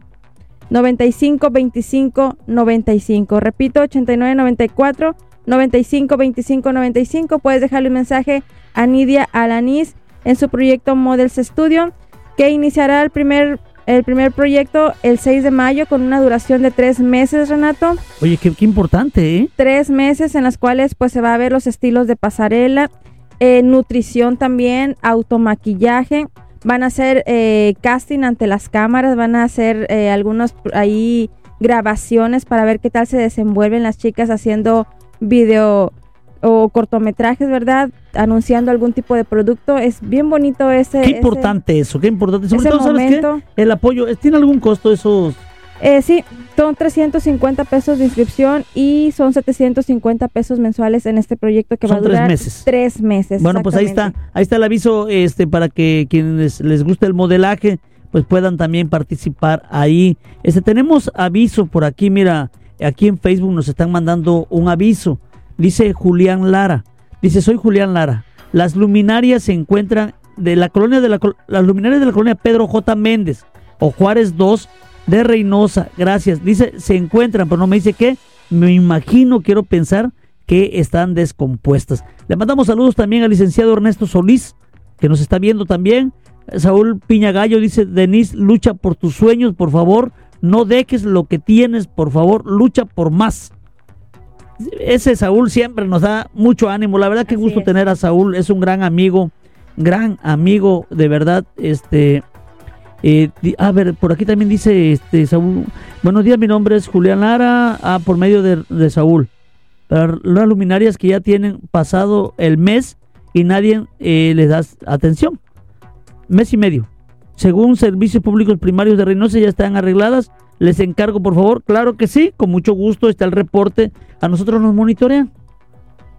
9525 95. Repito, 8994 9525 95. Puedes dejarle un mensaje a Nidia Alanis en su proyecto Models Studio, que iniciará el primer el primer proyecto el 6 de mayo con una duración de tres meses, Renato. Oye, qué, importante, ¿eh? Tres meses en las cuales pues se va a ver los estilos de pasarela, eh, nutrición también, automaquillaje. Van a hacer eh, casting ante las cámaras, van a hacer eh, algunos ahí grabaciones para ver qué tal se desenvuelven las chicas haciendo video o cortometrajes, ¿verdad? Anunciando algún tipo de producto. Es bien bonito ese. Qué importante eso, qué importante. Sobre todo, ¿sabes qué? El apoyo, ¿tiene algún costo esos? Eh, sí, son 350 pesos de inscripción y son 750 pesos mensuales en este proyecto que va a durar tres meses. Tres meses. Bueno, pues ahí está, ahí está el aviso este para que quienes les guste el modelaje pues puedan también participar ahí. Este tenemos aviso por aquí, mira, aquí en Facebook nos están mandando un aviso. Dice Julián Lara. Dice, soy Julián Lara. Las luminarias se encuentran de la colonia de la, las luminarias de la colonia Pedro J. Méndez o Juárez 2 de Reynosa. Gracias. Dice, se encuentran, pero no me dice qué. Me imagino, quiero pensar que están descompuestas. Le mandamos saludos también al licenciado Ernesto Solís, que nos está viendo también. Saúl Piñagallo dice, Denise, lucha por tus sueños, por favor. No dejes lo que tienes, por favor, lucha por más ese Saúl siempre nos da mucho ánimo. La verdad que gusto tener a Saúl, es un gran amigo, gran amigo, de verdad. Este, eh, a ver, por aquí también dice este Saúl. Buenos días, mi nombre es Julián Lara, ah, por medio de, Saúl. Para las luminarias que ya tienen pasado el mes y nadie eh, les da atención. Mes y medio. según Servicios Públicos Primarios de Reynosa, ya están arregladas. Les encargo, por favor. Claro que sí, con mucho gusto está el reporte. A nosotros nos monitorean.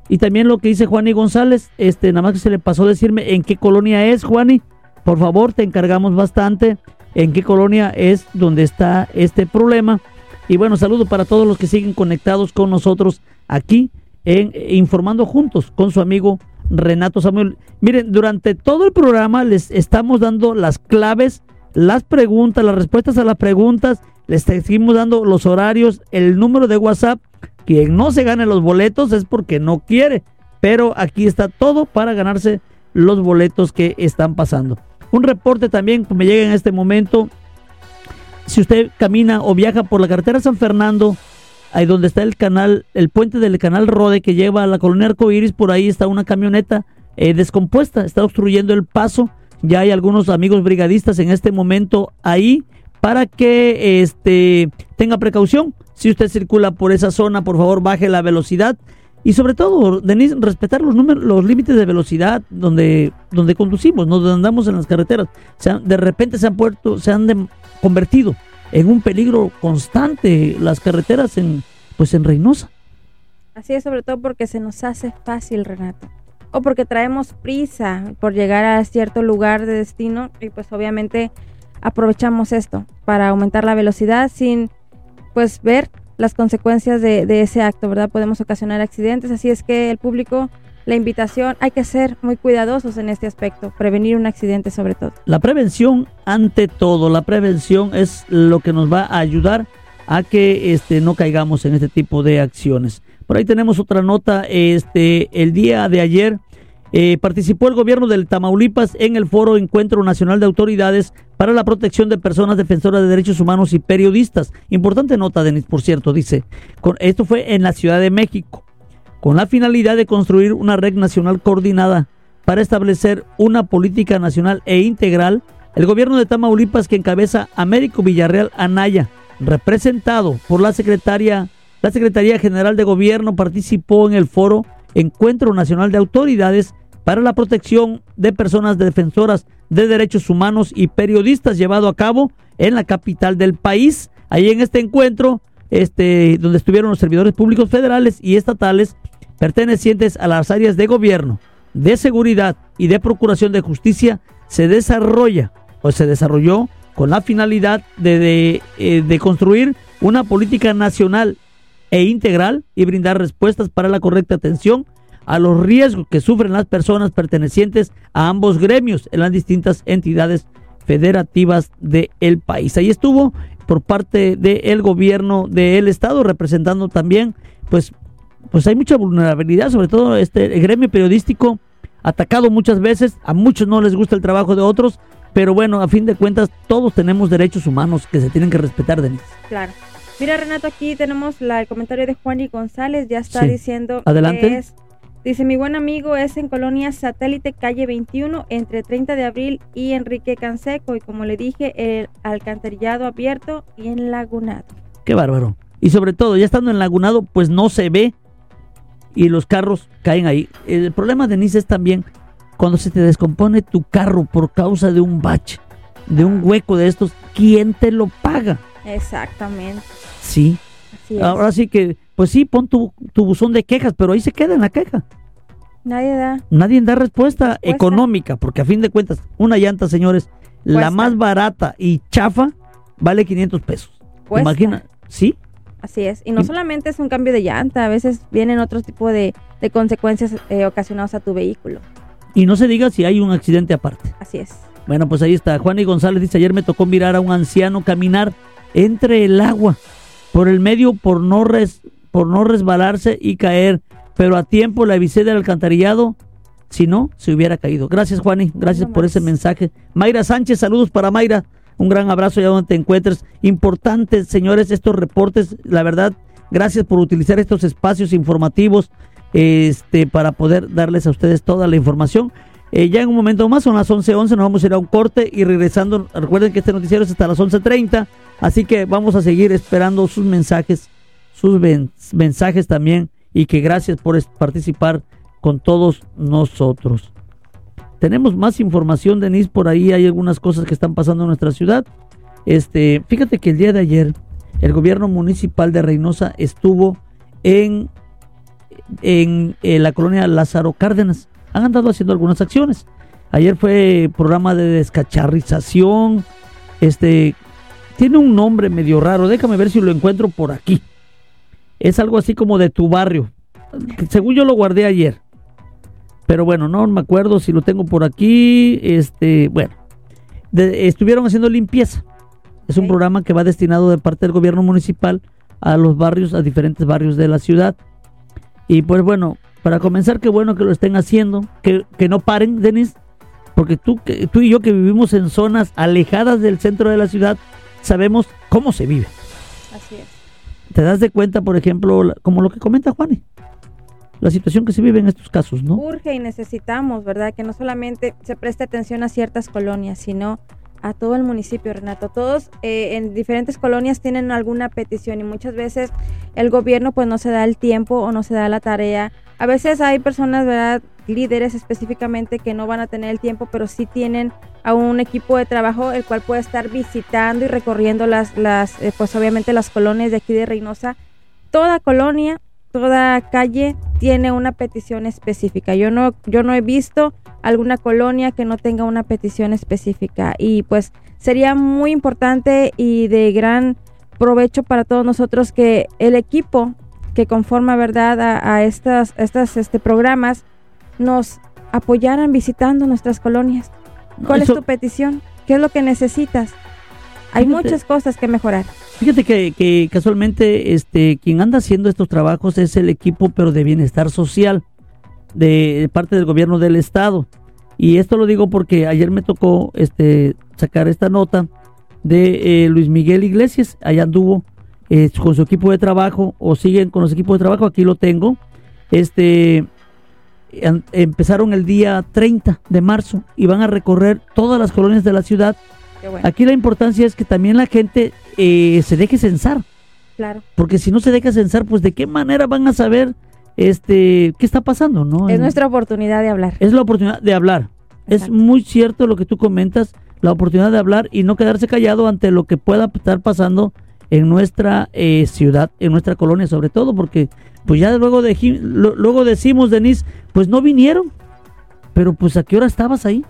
Y también lo que dice Juani González, este, nada más que se le pasó decirme en qué colonia es, Juani. Por favor, te encargamos bastante en qué colonia es donde está este problema. Y bueno, saludo para todos los que siguen conectados con nosotros aquí en Informando Juntos con su amigo Renato Samuel. Miren, durante todo el programa les estamos dando las claves, las preguntas, las respuestas a las preguntas, les seguimos dando los horarios, el número de WhatsApp. Quien no se gane los boletos es porque no quiere, pero aquí está todo para ganarse los boletos que están pasando. Un reporte también que me llega en este momento. Si usted camina o viaja por la carretera San Fernando, ahí donde está el canal, el puente del canal Rode que lleva a la colonia Arcoiris, por ahí está una camioneta eh, descompuesta, está obstruyendo el paso. Ya hay algunos amigos brigadistas en este momento ahí para que este tenga precaución. Si usted circula por esa zona, por favor baje la velocidad y sobre todo, Denise, respetar los números, los límites de velocidad donde donde conducimos, donde andamos en las carreteras. de repente se han puesto, se han convertido en un peligro constante las carreteras en pues en Reynosa. Así es, sobre todo porque se nos hace fácil, Renato. O porque traemos prisa por llegar a cierto lugar de destino y pues obviamente aprovechamos esto para aumentar la velocidad sin pues ver las consecuencias de, ese acto, ¿verdad? Podemos ocasionar accidentes, así es que el público la invitación, hay que ser muy cuidadosos en este aspecto, prevenir un accidente sobre todo. La prevención ante todo, la prevención es lo que nos va a ayudar a que este, no caigamos en este tipo de acciones. Por ahí tenemos otra nota, este, el día de ayer eh, participó el gobierno del Tamaulipas en el foro Encuentro Nacional de Autoridades para la Protección de Personas Defensoras de Derechos Humanos y Periodistas. Importante nota, Denis, por cierto, dice, con, esto fue en la Ciudad de México con la finalidad de construir una red nacional coordinada para establecer una política nacional e integral, el gobierno de Tamaulipas que encabeza Américo Villarreal Anaya, representado por la secretaria, la Secretaría General de Gobierno, participó en el foro Encuentro Nacional de Autoridades para la Protección de Personas Defensoras de Derechos Humanos y Periodistas llevado a cabo en la capital del país. Ahí en este encuentro, este, donde estuvieron los servidores públicos federales y estatales, pertenecientes a las áreas de gobierno, de seguridad y de procuración de justicia se desarrolla o se desarrolló con la finalidad de, eh, de, construir una política nacional e integral y brindar respuestas para la correcta atención a los riesgos que sufren las personas pertenecientes a ambos gremios en las distintas entidades federativas del país. Ahí estuvo por parte del gobierno del estado representando también pues pues hay mucha vulnerabilidad, sobre todo este el gremio periodístico atacado muchas veces, a muchos no les gusta el trabajo de otros, pero bueno, a fin de cuentas todos tenemos derechos humanos que se tienen que respetar, Denise. Claro. Mira, Renato, aquí tenemos la, el comentario de Juan y González, ya está diciendo Adelante. Dice, mi buen amigo es en Colonia Satélite, calle 21, entre 30 de abril y Enrique Canseco, y como le dije, el alcantarillado abierto y en Lagunado. Qué bárbaro. Y sobre todo, ya estando en Lagunado, pues no se ve y los carros caen ahí. El problema, Denise, es también cuando se te descompone tu carro por causa de un bache, de un hueco de estos, ¿quién te lo paga? Exactamente. Sí. Ahora sí que, pues sí, pon tu, tu buzón de quejas, pero ahí se queda en la queja. Nadie da. Nadie da respuesta, económica, porque a fin de cuentas, una llanta, señores, la más barata y chafa vale 500 pesos. Imagina, ¿sí? Así es. Y no solamente es un cambio de llanta, a veces vienen otro tipo de, consecuencias eh, ocasionadas a tu vehículo. Y no se diga si hay un accidente aparte. Así es. Bueno, pues ahí está. Juan y González dice, ayer me tocó mirar a un anciano caminar entre el agua, por el medio, por no, res, por no resbalarse y caer. Pero a tiempo le avisé del alcantarillado, si no, se hubiera caído. Gracias, Juani. Gracias por ese mensaje. Mayra Sánchez, saludos para Mayra. Un gran abrazo allá donde te encuentres. Importantes, señores, estos reportes. La verdad, gracias por utilizar estos espacios informativos este, para poder darles a ustedes toda la información. Eh, ya en un momento más, son las 11.11, nos vamos a ir a un corte y regresando, recuerden que este noticiero es hasta las 11.30, así que vamos a seguir esperando sus mensajes, sus mensajes también y que gracias por participar con todos nosotros. tenemos más información, Denise, por ahí hay algunas cosas que están pasando en nuestra ciudad. Este, fíjate que el día de ayer el gobierno municipal de Reynosa estuvo en, en, en la colonia Lázaro Cárdenas. Han andado haciendo algunas acciones. Ayer fue programa de descacharrización. Este tiene un nombre medio raro. Déjame ver si lo encuentro por aquí. Es algo así como de tu barrio. Según yo lo guardé ayer. Pero bueno, no me acuerdo si lo tengo por aquí. Este, bueno, estuvieron haciendo limpieza. Es un programa que va destinado de parte del gobierno municipal a los barrios, a diferentes barrios de la ciudad. Y pues bueno, para comenzar, qué bueno que lo estén haciendo, que, que no paren, Denis, porque tú, que, tú y yo que vivimos en zonas alejadas del centro de la ciudad, sabemos cómo se vive. Así es. Te das de cuenta, por ejemplo, como lo que comenta Juani, la situación que se vive en estos casos, ¿no? Urge y necesitamos, ¿verdad? Que no solamente se preste atención a ciertas colonias, sino a todo el municipio, Renato. Todos eh, en diferentes colonias tienen alguna petición y muchas veces el gobierno pues no se da el tiempo o no se da la tarea. A veces hay personas, ¿verdad? Líderes específicamente que no van a tener el tiempo, pero sí tienen a un equipo de trabajo el cual puede estar visitando y recorriendo las, las eh, pues obviamente las colonias de aquí de Reynosa. Toda colonia, toda calle tiene una petición específica. Yo no, yo no he visto alguna colonia que no tenga una petición específica. Y pues sería muy importante y de gran provecho para todos nosotros que el equipo que conforma verdad a, estas, estas este, programas nos apoyaran visitando nuestras colonias. ¿Cuál es tu petición? ¿Qué es lo que necesitas? Hay muchas cosas que mejorar. Fíjate que, que, casualmente este quien anda haciendo estos trabajos es el equipo pero de bienestar social de parte del gobierno del estado. Y esto lo digo porque ayer me tocó este sacar esta nota de eh, Luis Miguel Iglesias, allá anduvo eh, con su equipo de trabajo o siguen con los equipos de trabajo, aquí lo tengo. Este empezaron el día 30 de marzo y van a recorrer todas las colonias de la ciudad. Aquí la importancia es que también la gente eh, se deje censar. Claro. Porque si no se deja censar, pues de qué manera van a saber este, ¿qué está pasando? ¿no? Es nuestra oportunidad de hablar. Es la oportunidad de hablar. Es muy cierto lo que tú comentas, la oportunidad de hablar y no quedarse callado ante lo que pueda estar pasando en nuestra eh, ciudad, en nuestra colonia sobre todo, porque pues ya luego, de, luego decimos, Denise, pues no vinieron, pero pues a qué hora estabas ahí?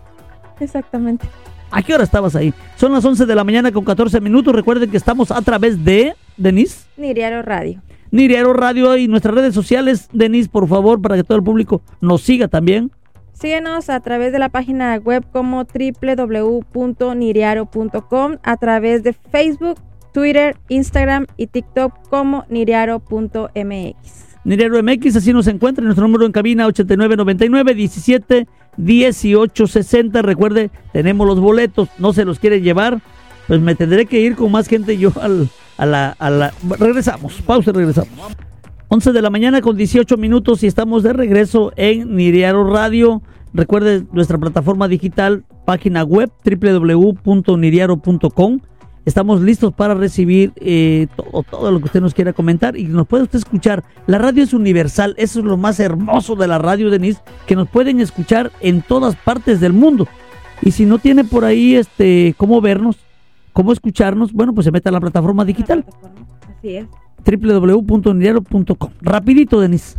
Exactamente. ¿A qué hora estabas ahí? Son las 11 de la mañana con 14 minutos. Recuerden que estamos a través de Denise. Niriaro Radio. Niriaro Radio y nuestras redes sociales. Denise, por favor, para que todo el público nos siga también. Síguenos a través de la página web como www.niriaro.com, a través de Facebook, Twitter, Instagram y TikTok como niriaro.mx. Niriaro MX, así nos encuentra. Nuestro número en cabina 8999 17 1860. Recuerde, tenemos los boletos, no se los quiere llevar. Pues me tendré que ir con más gente yo al, a la, a la... Regresamos, pausa y regresamos. 11 de la mañana con 18 minutos y estamos de regreso en Niriaro Radio. Recuerde nuestra plataforma digital, página web www.niriaro.com. Estamos listos para recibir eh, todo, todo, lo que usted nos quiera comentar y nos puede usted escuchar. La radio es universal, eso es lo más hermoso de la radio, Denise, que nos pueden escuchar en todas partes del mundo. Y si no tiene por ahí este cómo vernos, cómo escucharnos, bueno, pues se mete a la plataforma digital. Así es. Rapidito, Denise.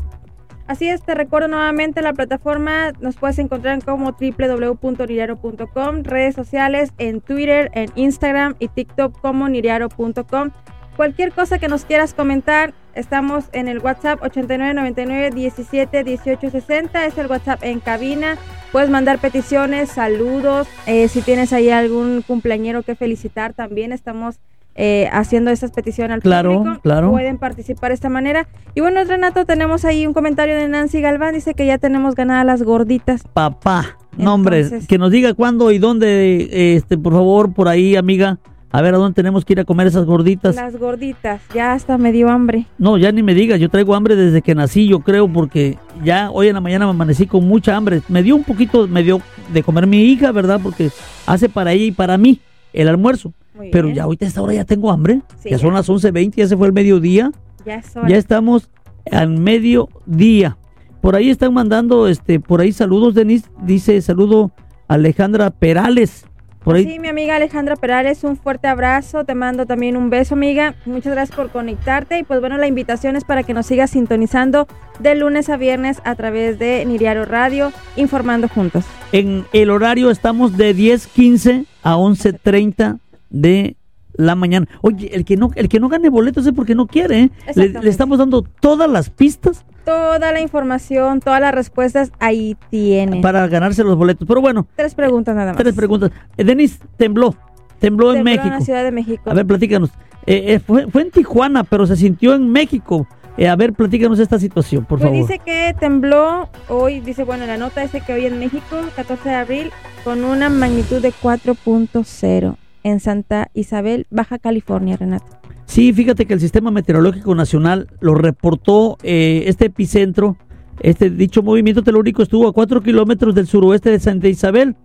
Así es, te recuerdo nuevamente la plataforma, nos puedes encontrar como www.niriaro.com, redes sociales en Twitter, en Instagram y TikTok como niriaro.com. Cualquier cosa que nos quieras comentar, estamos en el WhatsApp 8999 17 18 60, es el WhatsApp en cabina. Puedes mandar peticiones, saludos, eh, si tienes ahí algún cumpleañero que felicitar, también estamos eh, haciendo esas peticiones al claro, público. Claro. Pueden participar de esta manera. Y bueno, Renato, tenemos ahí un comentario de Nancy Galván. Dice que ya tenemos ganadas las gorditas. Papá, no, hombre, que nos diga cuándo y dónde, este, por favor, por ahí, amiga. A ver a dónde tenemos que ir a comer esas gorditas. Las gorditas, ya hasta me dio hambre. No, ya ni me digas, yo traigo hambre desde que nací, yo creo, porque ya hoy en la mañana me amanecí con mucha hambre. Me dio un poquito, me dio de comer mi hija, ¿verdad? Porque hace para ella y para mí el almuerzo. Pero ya ahorita a esta hora ya tengo hambre. ya son las 11.20, ya se fue el mediodía. Ya, ya estamos al mediodía. por ahí están mandando, este, por ahí saludos, Denis, dice saludo Alejandra Perales. Por ahí. Sí, mi amiga Alejandra Perales, un fuerte abrazo, te mando también un beso, amiga. Muchas gracias por conectarte y pues bueno, la invitación es para que nos sigas sintonizando de lunes a viernes a través de Niriaro Radio, informando juntos. En el horario estamos de 10:15 a 11:30 de la mañana. Oye, el que no el que no gane boletos es porque no quiere, ¿eh? le, estamos dando todas las pistas Toda la información, todas las respuestas ahí tiene. para ganarse los boletos. Pero bueno, Tres preguntas nada más. tres preguntas. Eh, Denis, tembló, tembló en México. la Ciudad de México. A ver, platícanos. Eh, eh, fue, fue en Tijuana, pero se sintió en México. Eh, a ver, platícanos esta situación, por Pues favor. dice que tembló hoy, dice, bueno, la nota dice que hoy en México, 14 de abril, con una magnitud de 4.0 en Santa Isabel, Baja California, Renato. Sí, fíjate que el Sistema Meteorológico Nacional lo reportó eh, este epicentro. Este dicho movimiento telúrico estuvo a 4 kilómetros del suroeste de Santa Isabel,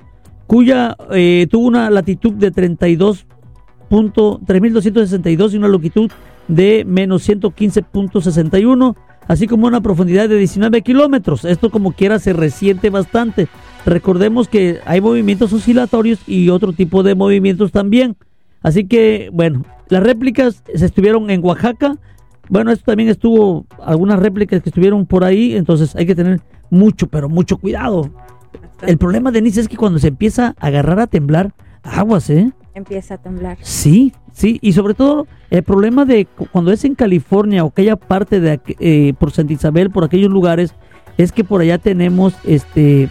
cuya eh, tuvo una latitud de 32 punto- 3.262 y una longitud de menos 115.61, así como una profundidad de 19 kilómetros. Esto como quiera se resiente bastante. Recordemos que hay movimientos oscilatorios y otro tipo de movimientos también. Así que, bueno, las réplicas se estuvieron en Oaxaca. Bueno, esto también estuvo, algunas réplicas que estuvieron por ahí, entonces hay que tener mucho, pero mucho cuidado. El problema, Denise, es que cuando se empieza a agarrar a temblar, aguas, ¿eh? Empieza a temblar. Sí, sí, y sobre todo el problema de cu- cuando es en California o aquella parte de eh, por Santa Isabel, por aquellos lugares, es que por allá tenemos, este,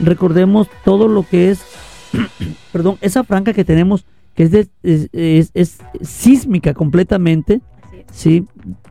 recordemos todo lo que es, perdón, esa franja que tenemos que es, de- es, es- es sísmica completamente, sí,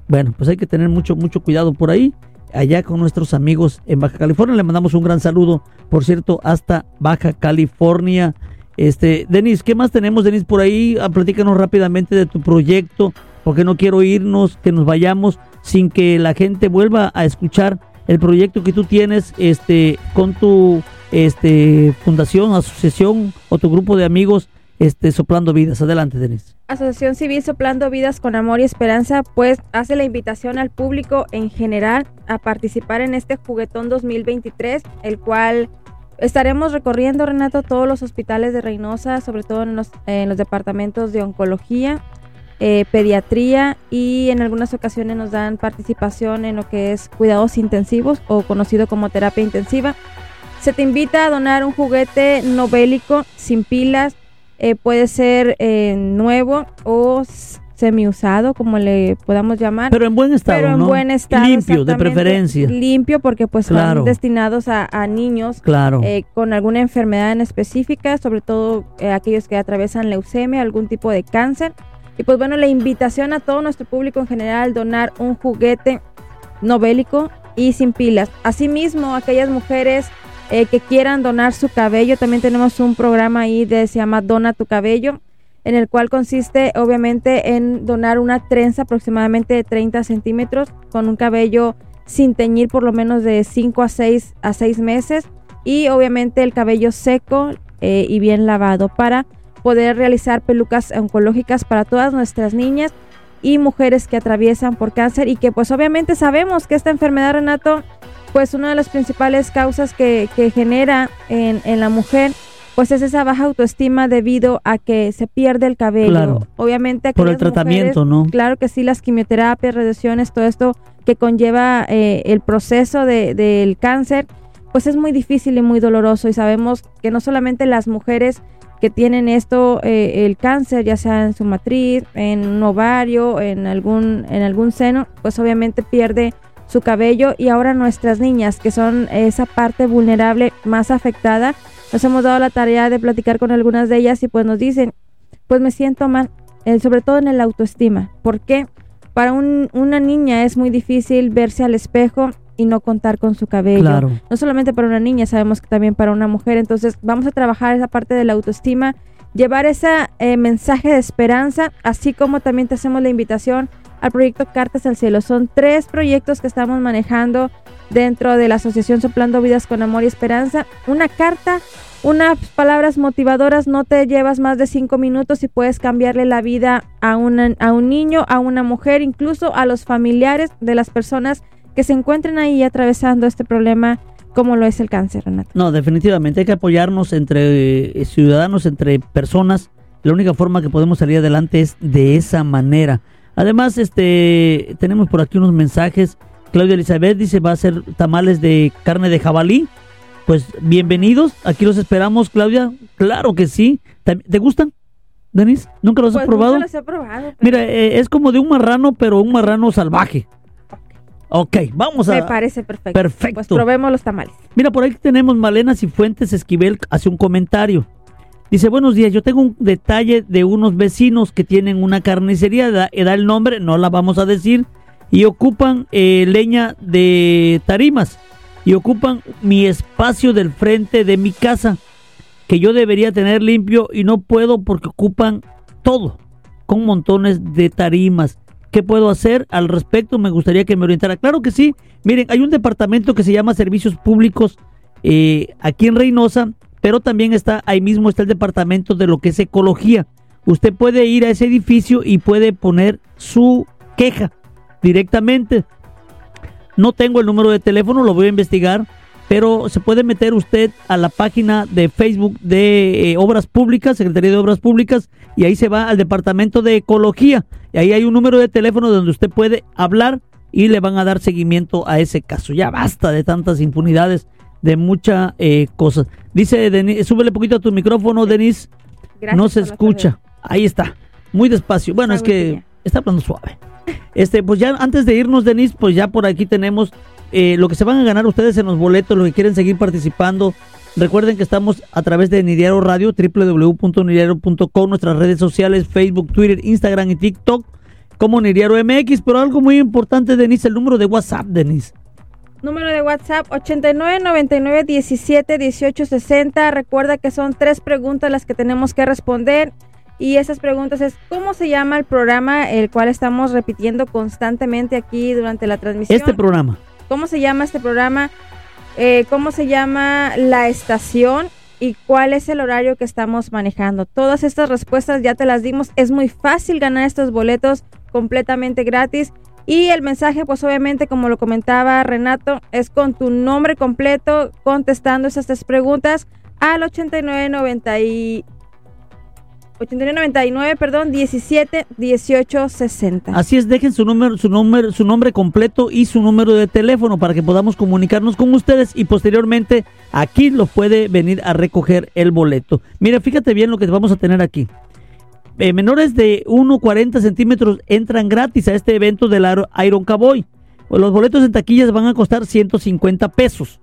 bueno, pues hay que tener mucho, mucho cuidado por ahí. Allá con nuestros amigos en Baja California, le mandamos un gran saludo, por cierto, hasta Baja California. Este, Denis, ¿qué más tenemos, Denis, por ahí? Ah, platícanos rápidamente de tu proyecto, porque no quiero irnos, que nos vayamos sin que la gente vuelva a escuchar el proyecto que tú tienes, este, con tu, este, fundación, asociación o tu grupo de amigos, este, soplando vidas. Adelante, Denis. Asociación Civil Soplando Vidas con Amor y Esperanza, pues hace la invitación al público en general a participar en este juguetón 2023, el cual estaremos recorriendo, Renato, todos los hospitales de Reynosa, sobre todo en los, en los departamentos de oncología, eh, pediatría y en algunas ocasiones nos dan participación en lo que es cuidados intensivos o conocido como terapia intensiva. Se te invita a donar un juguete no bélico sin pilas, eh, puede ser eh, nuevo o semiusado, como le podamos llamar. Pero en buen estado, pero en ¿no? buen estado. Limpio, de preferencia. Limpio porque pues Claro. van destinados a, a niños Claro. eh, con alguna enfermedad en específica, sobre todo aquellos que atraviesan leucemia, algún tipo de cáncer. Y pues bueno, la invitación a todo nuestro público en general, donar un juguete no bélico y sin pilas. Asimismo, aquellas mujeres eh, que quieran donar su cabello, también tenemos un programa ahí de se llama Dona tu cabello, en el cual consiste obviamente en donar una trenza aproximadamente de 30 centímetros con un cabello sin teñir por lo menos de 5 a 6 a 6 meses y obviamente el cabello seco eh, y bien lavado para poder realizar pelucas oncológicas para todas nuestras niñas y mujeres que atraviesan por cáncer y que pues obviamente sabemos que esta enfermedad Renato pues una de las principales causas que, que genera en, en la mujer pues es esa baja autoestima debido a que se pierde el cabello. Claro. Obviamente Por el tratamiento, mujeres, ¿no? Claro que sí, las quimioterapias, radiaciones, todo esto que conlleva eh, el proceso de- del cáncer, pues es muy difícil y muy doloroso y sabemos que no solamente las mujeres que tienen esto, eh, el cáncer, ya sea en su matriz, en un ovario, en algún, en algún seno, pues obviamente pierde su cabello y ahora nuestras niñas, que son esa parte vulnerable más afectada, nos hemos dado la tarea de platicar con algunas de ellas y pues nos dicen, pues me siento mal, eh, sobre todo en el autoestima. ¿Por qué? Para un- una niña es muy difícil verse al espejo y no contar con su cabello. Claro. No solamente para una niña, sabemos que también para una mujer. Entonces vamos a trabajar esa parte de la autoestima, llevar ese mensaje de esperanza, así como también te hacemos la invitación al proyecto Cartas al Cielo. Son tres proyectos que estamos manejando dentro de la Asociación Soplando Vidas con Amor y Esperanza. Una carta, unas palabras motivadoras, no te llevas más de cinco minutos y puedes cambiarle la vida a, una- a un niño, a una mujer, incluso a los familiares de las personas que se encuentren ahí atravesando este problema como lo es el cáncer, Renato. No, definitivamente hay que apoyarnos entre eh, ciudadanos, entre personas. La única forma que podemos salir adelante es de esa manera. Además, este, tenemos por aquí unos mensajes. Claudia Elizabeth dice va a ser tamales de carne de jabalí. Pues bienvenidos, aquí los esperamos, Claudia. Claro que sí. ¿Te gustan? Denis, ¿nunca los has Pues probado? nunca los he probado. pero Mira, eh, es como de un marrano, pero un marrano salvaje. Ok, vamos a... me parece perfecto. Perfecto. Pues probemos los tamales. Mira, por ahí tenemos Malena Cifuentes Esquivel hace un comentario. Dice, buenos días, yo tengo un detalle de unos vecinos que tienen una carnicería, da, eh, da el nombre, no la vamos a decir, y ocupan eh, leña de tarimas, y ocupan mi espacio del frente de mi casa, que yo debería tener limpio y no puedo porque ocupan todo, con montones de tarimas. ¿Qué puedo hacer al respecto? Me gustaría que me orientara. Claro que sí. Miren, hay un departamento que se llama Servicios Públicos eh, aquí en Reynosa, pero también está ahí mismo está el departamento de lo que es ecología. Usted puede ir a ese edificio y puede poner su queja directamente. No tengo el número de teléfono, lo voy a investigar, pero se puede meter usted a la página de Facebook de eh, Obras Públicas, Secretaría de Obras Públicas, y ahí se va al departamento de ecología. Y ahí hay un número de teléfono donde usted puede hablar y le van a dar seguimiento a ese caso. Ya basta de tantas impunidades, de muchas eh, cosas. Dice, Denis, súbele poquito a tu micrófono, Denis. Gracias no se escucha. Ahí está. Muy despacio. Bueno, es que está hablando suave. Este, pues ya antes de irnos, Denis, pues ya por aquí tenemos eh, lo que se van a ganar ustedes en los boletos, los que quieren seguir participando. Recuerden que estamos a través de Nidiaro Radio, www.nidiaro.com, nuestras redes sociales, Facebook, Twitter, Instagram y TikTok, como Nidiaro MX. Pero algo muy importante, Denis, el número de WhatsApp, Denis. Número de WhatsApp 89 99 17 18 60. Recuerda que son tres preguntas las que tenemos que responder. Y esas preguntas es ¿cómo se llama el programa el cual estamos repitiendo constantemente aquí durante la transmisión? Este programa. ¿Cómo se llama este programa? Eh, ¿Cómo se llama la estación? ¿Y cuál es el horario que estamos manejando? Todas estas respuestas ya te las dimos. Es muy fácil ganar estos boletos completamente gratis. Y el mensaje, pues obviamente, como lo comentaba Renato, es con tu nombre completo, contestando esas tres preguntas al 8990 y 8999, perdón, 17 18 60. Así es, dejen su número, su número, su nombre completo y su número de teléfono para que podamos comunicarnos con ustedes y posteriormente aquí lo puede venir a recoger el boleto. Mira, fíjate bien lo que vamos a tener aquí. Eh, menores de 1,40 centímetros entran gratis a este evento del Iron Cowboy. Los boletos en taquillas van a costar 150 pesos.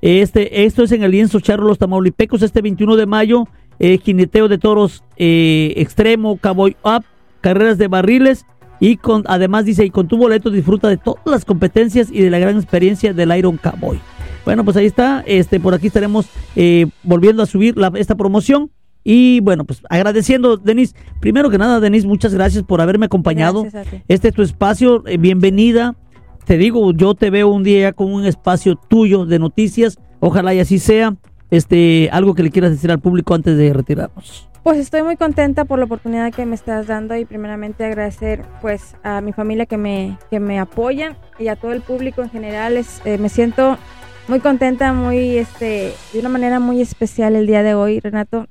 Este, esto es en el lienzo Charro Los Tamaulipecos este 21 de mayo. Eh, jineteo de toros eh, extremo, cowboy up, carreras de barriles y con además dice y con tu boleto disfruta de todas las competencias y de la gran experiencia del Iron Cowboy. Bueno, pues ahí está. Este, por aquí estaremos eh, volviendo a subir la- esta promoción. Y bueno, pues agradeciendo, Denis. Primero que nada, Denis, muchas gracias por haberme acompañado. Este es tu espacio, eh, bienvenida. Te digo, yo te veo un día con un espacio tuyo de noticias. Ojalá y así sea. Este, algo que le quieras decir al público antes de retirarnos. Pues estoy muy contenta por la oportunidad que me estás dando y primeramente agradecer pues a mi familia que me, que me apoya y a todo el público en general. Es, eh, me siento muy contenta, muy este, de una manera muy especial el día de hoy, Renato.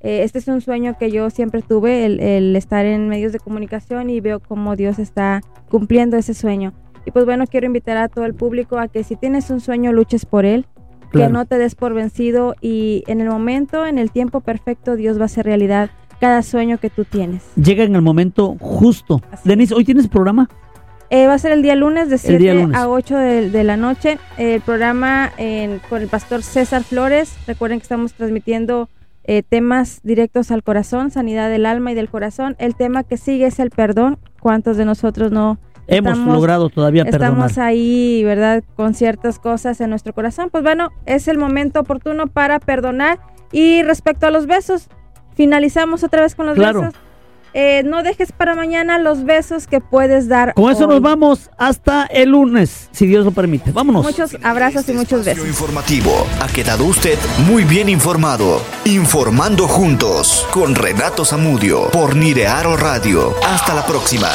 Eh, este es un sueño que yo siempre tuve, el estar en medios de comunicación y veo cómo Dios está cumpliendo ese sueño. Y pues bueno, quiero invitar a todo el público a que si tienes un sueño, luches por él, Claro. que no te des por vencido y en el momento, en el tiempo perfecto, Dios va a hacer realidad cada sueño que tú tienes. Llega en el momento justo. Así Denis, ¿hoy tienes programa? Eh, va a ser el día lunes de El día 7 lunes. a 8 de, de la noche. El programa con el pastor César Flores. Recuerden que estamos transmitiendo eh, temas directos al corazón, sanidad del alma y del corazón. El tema que sigue es el perdón. ¿Cuántos de nosotros no Hemos Estamos- logrado todavía perdonar. estamos ahí, verdad, con ciertas cosas en nuestro corazón? Pues bueno, es el momento oportuno para perdonar. Y respecto a los besos, finalizamos otra vez con los Claro. besos. Eh, no dejes para mañana los besos que puedes dar. Con eso hoy. nos vamos hasta el lunes, si Dios lo permite. Vámonos. Muchos abrazos Este y muchos espacio besos. informativo ha quedado usted muy bien informado. Informando juntos con Renato Zamudio por Nirearo Radio. Hasta la próxima.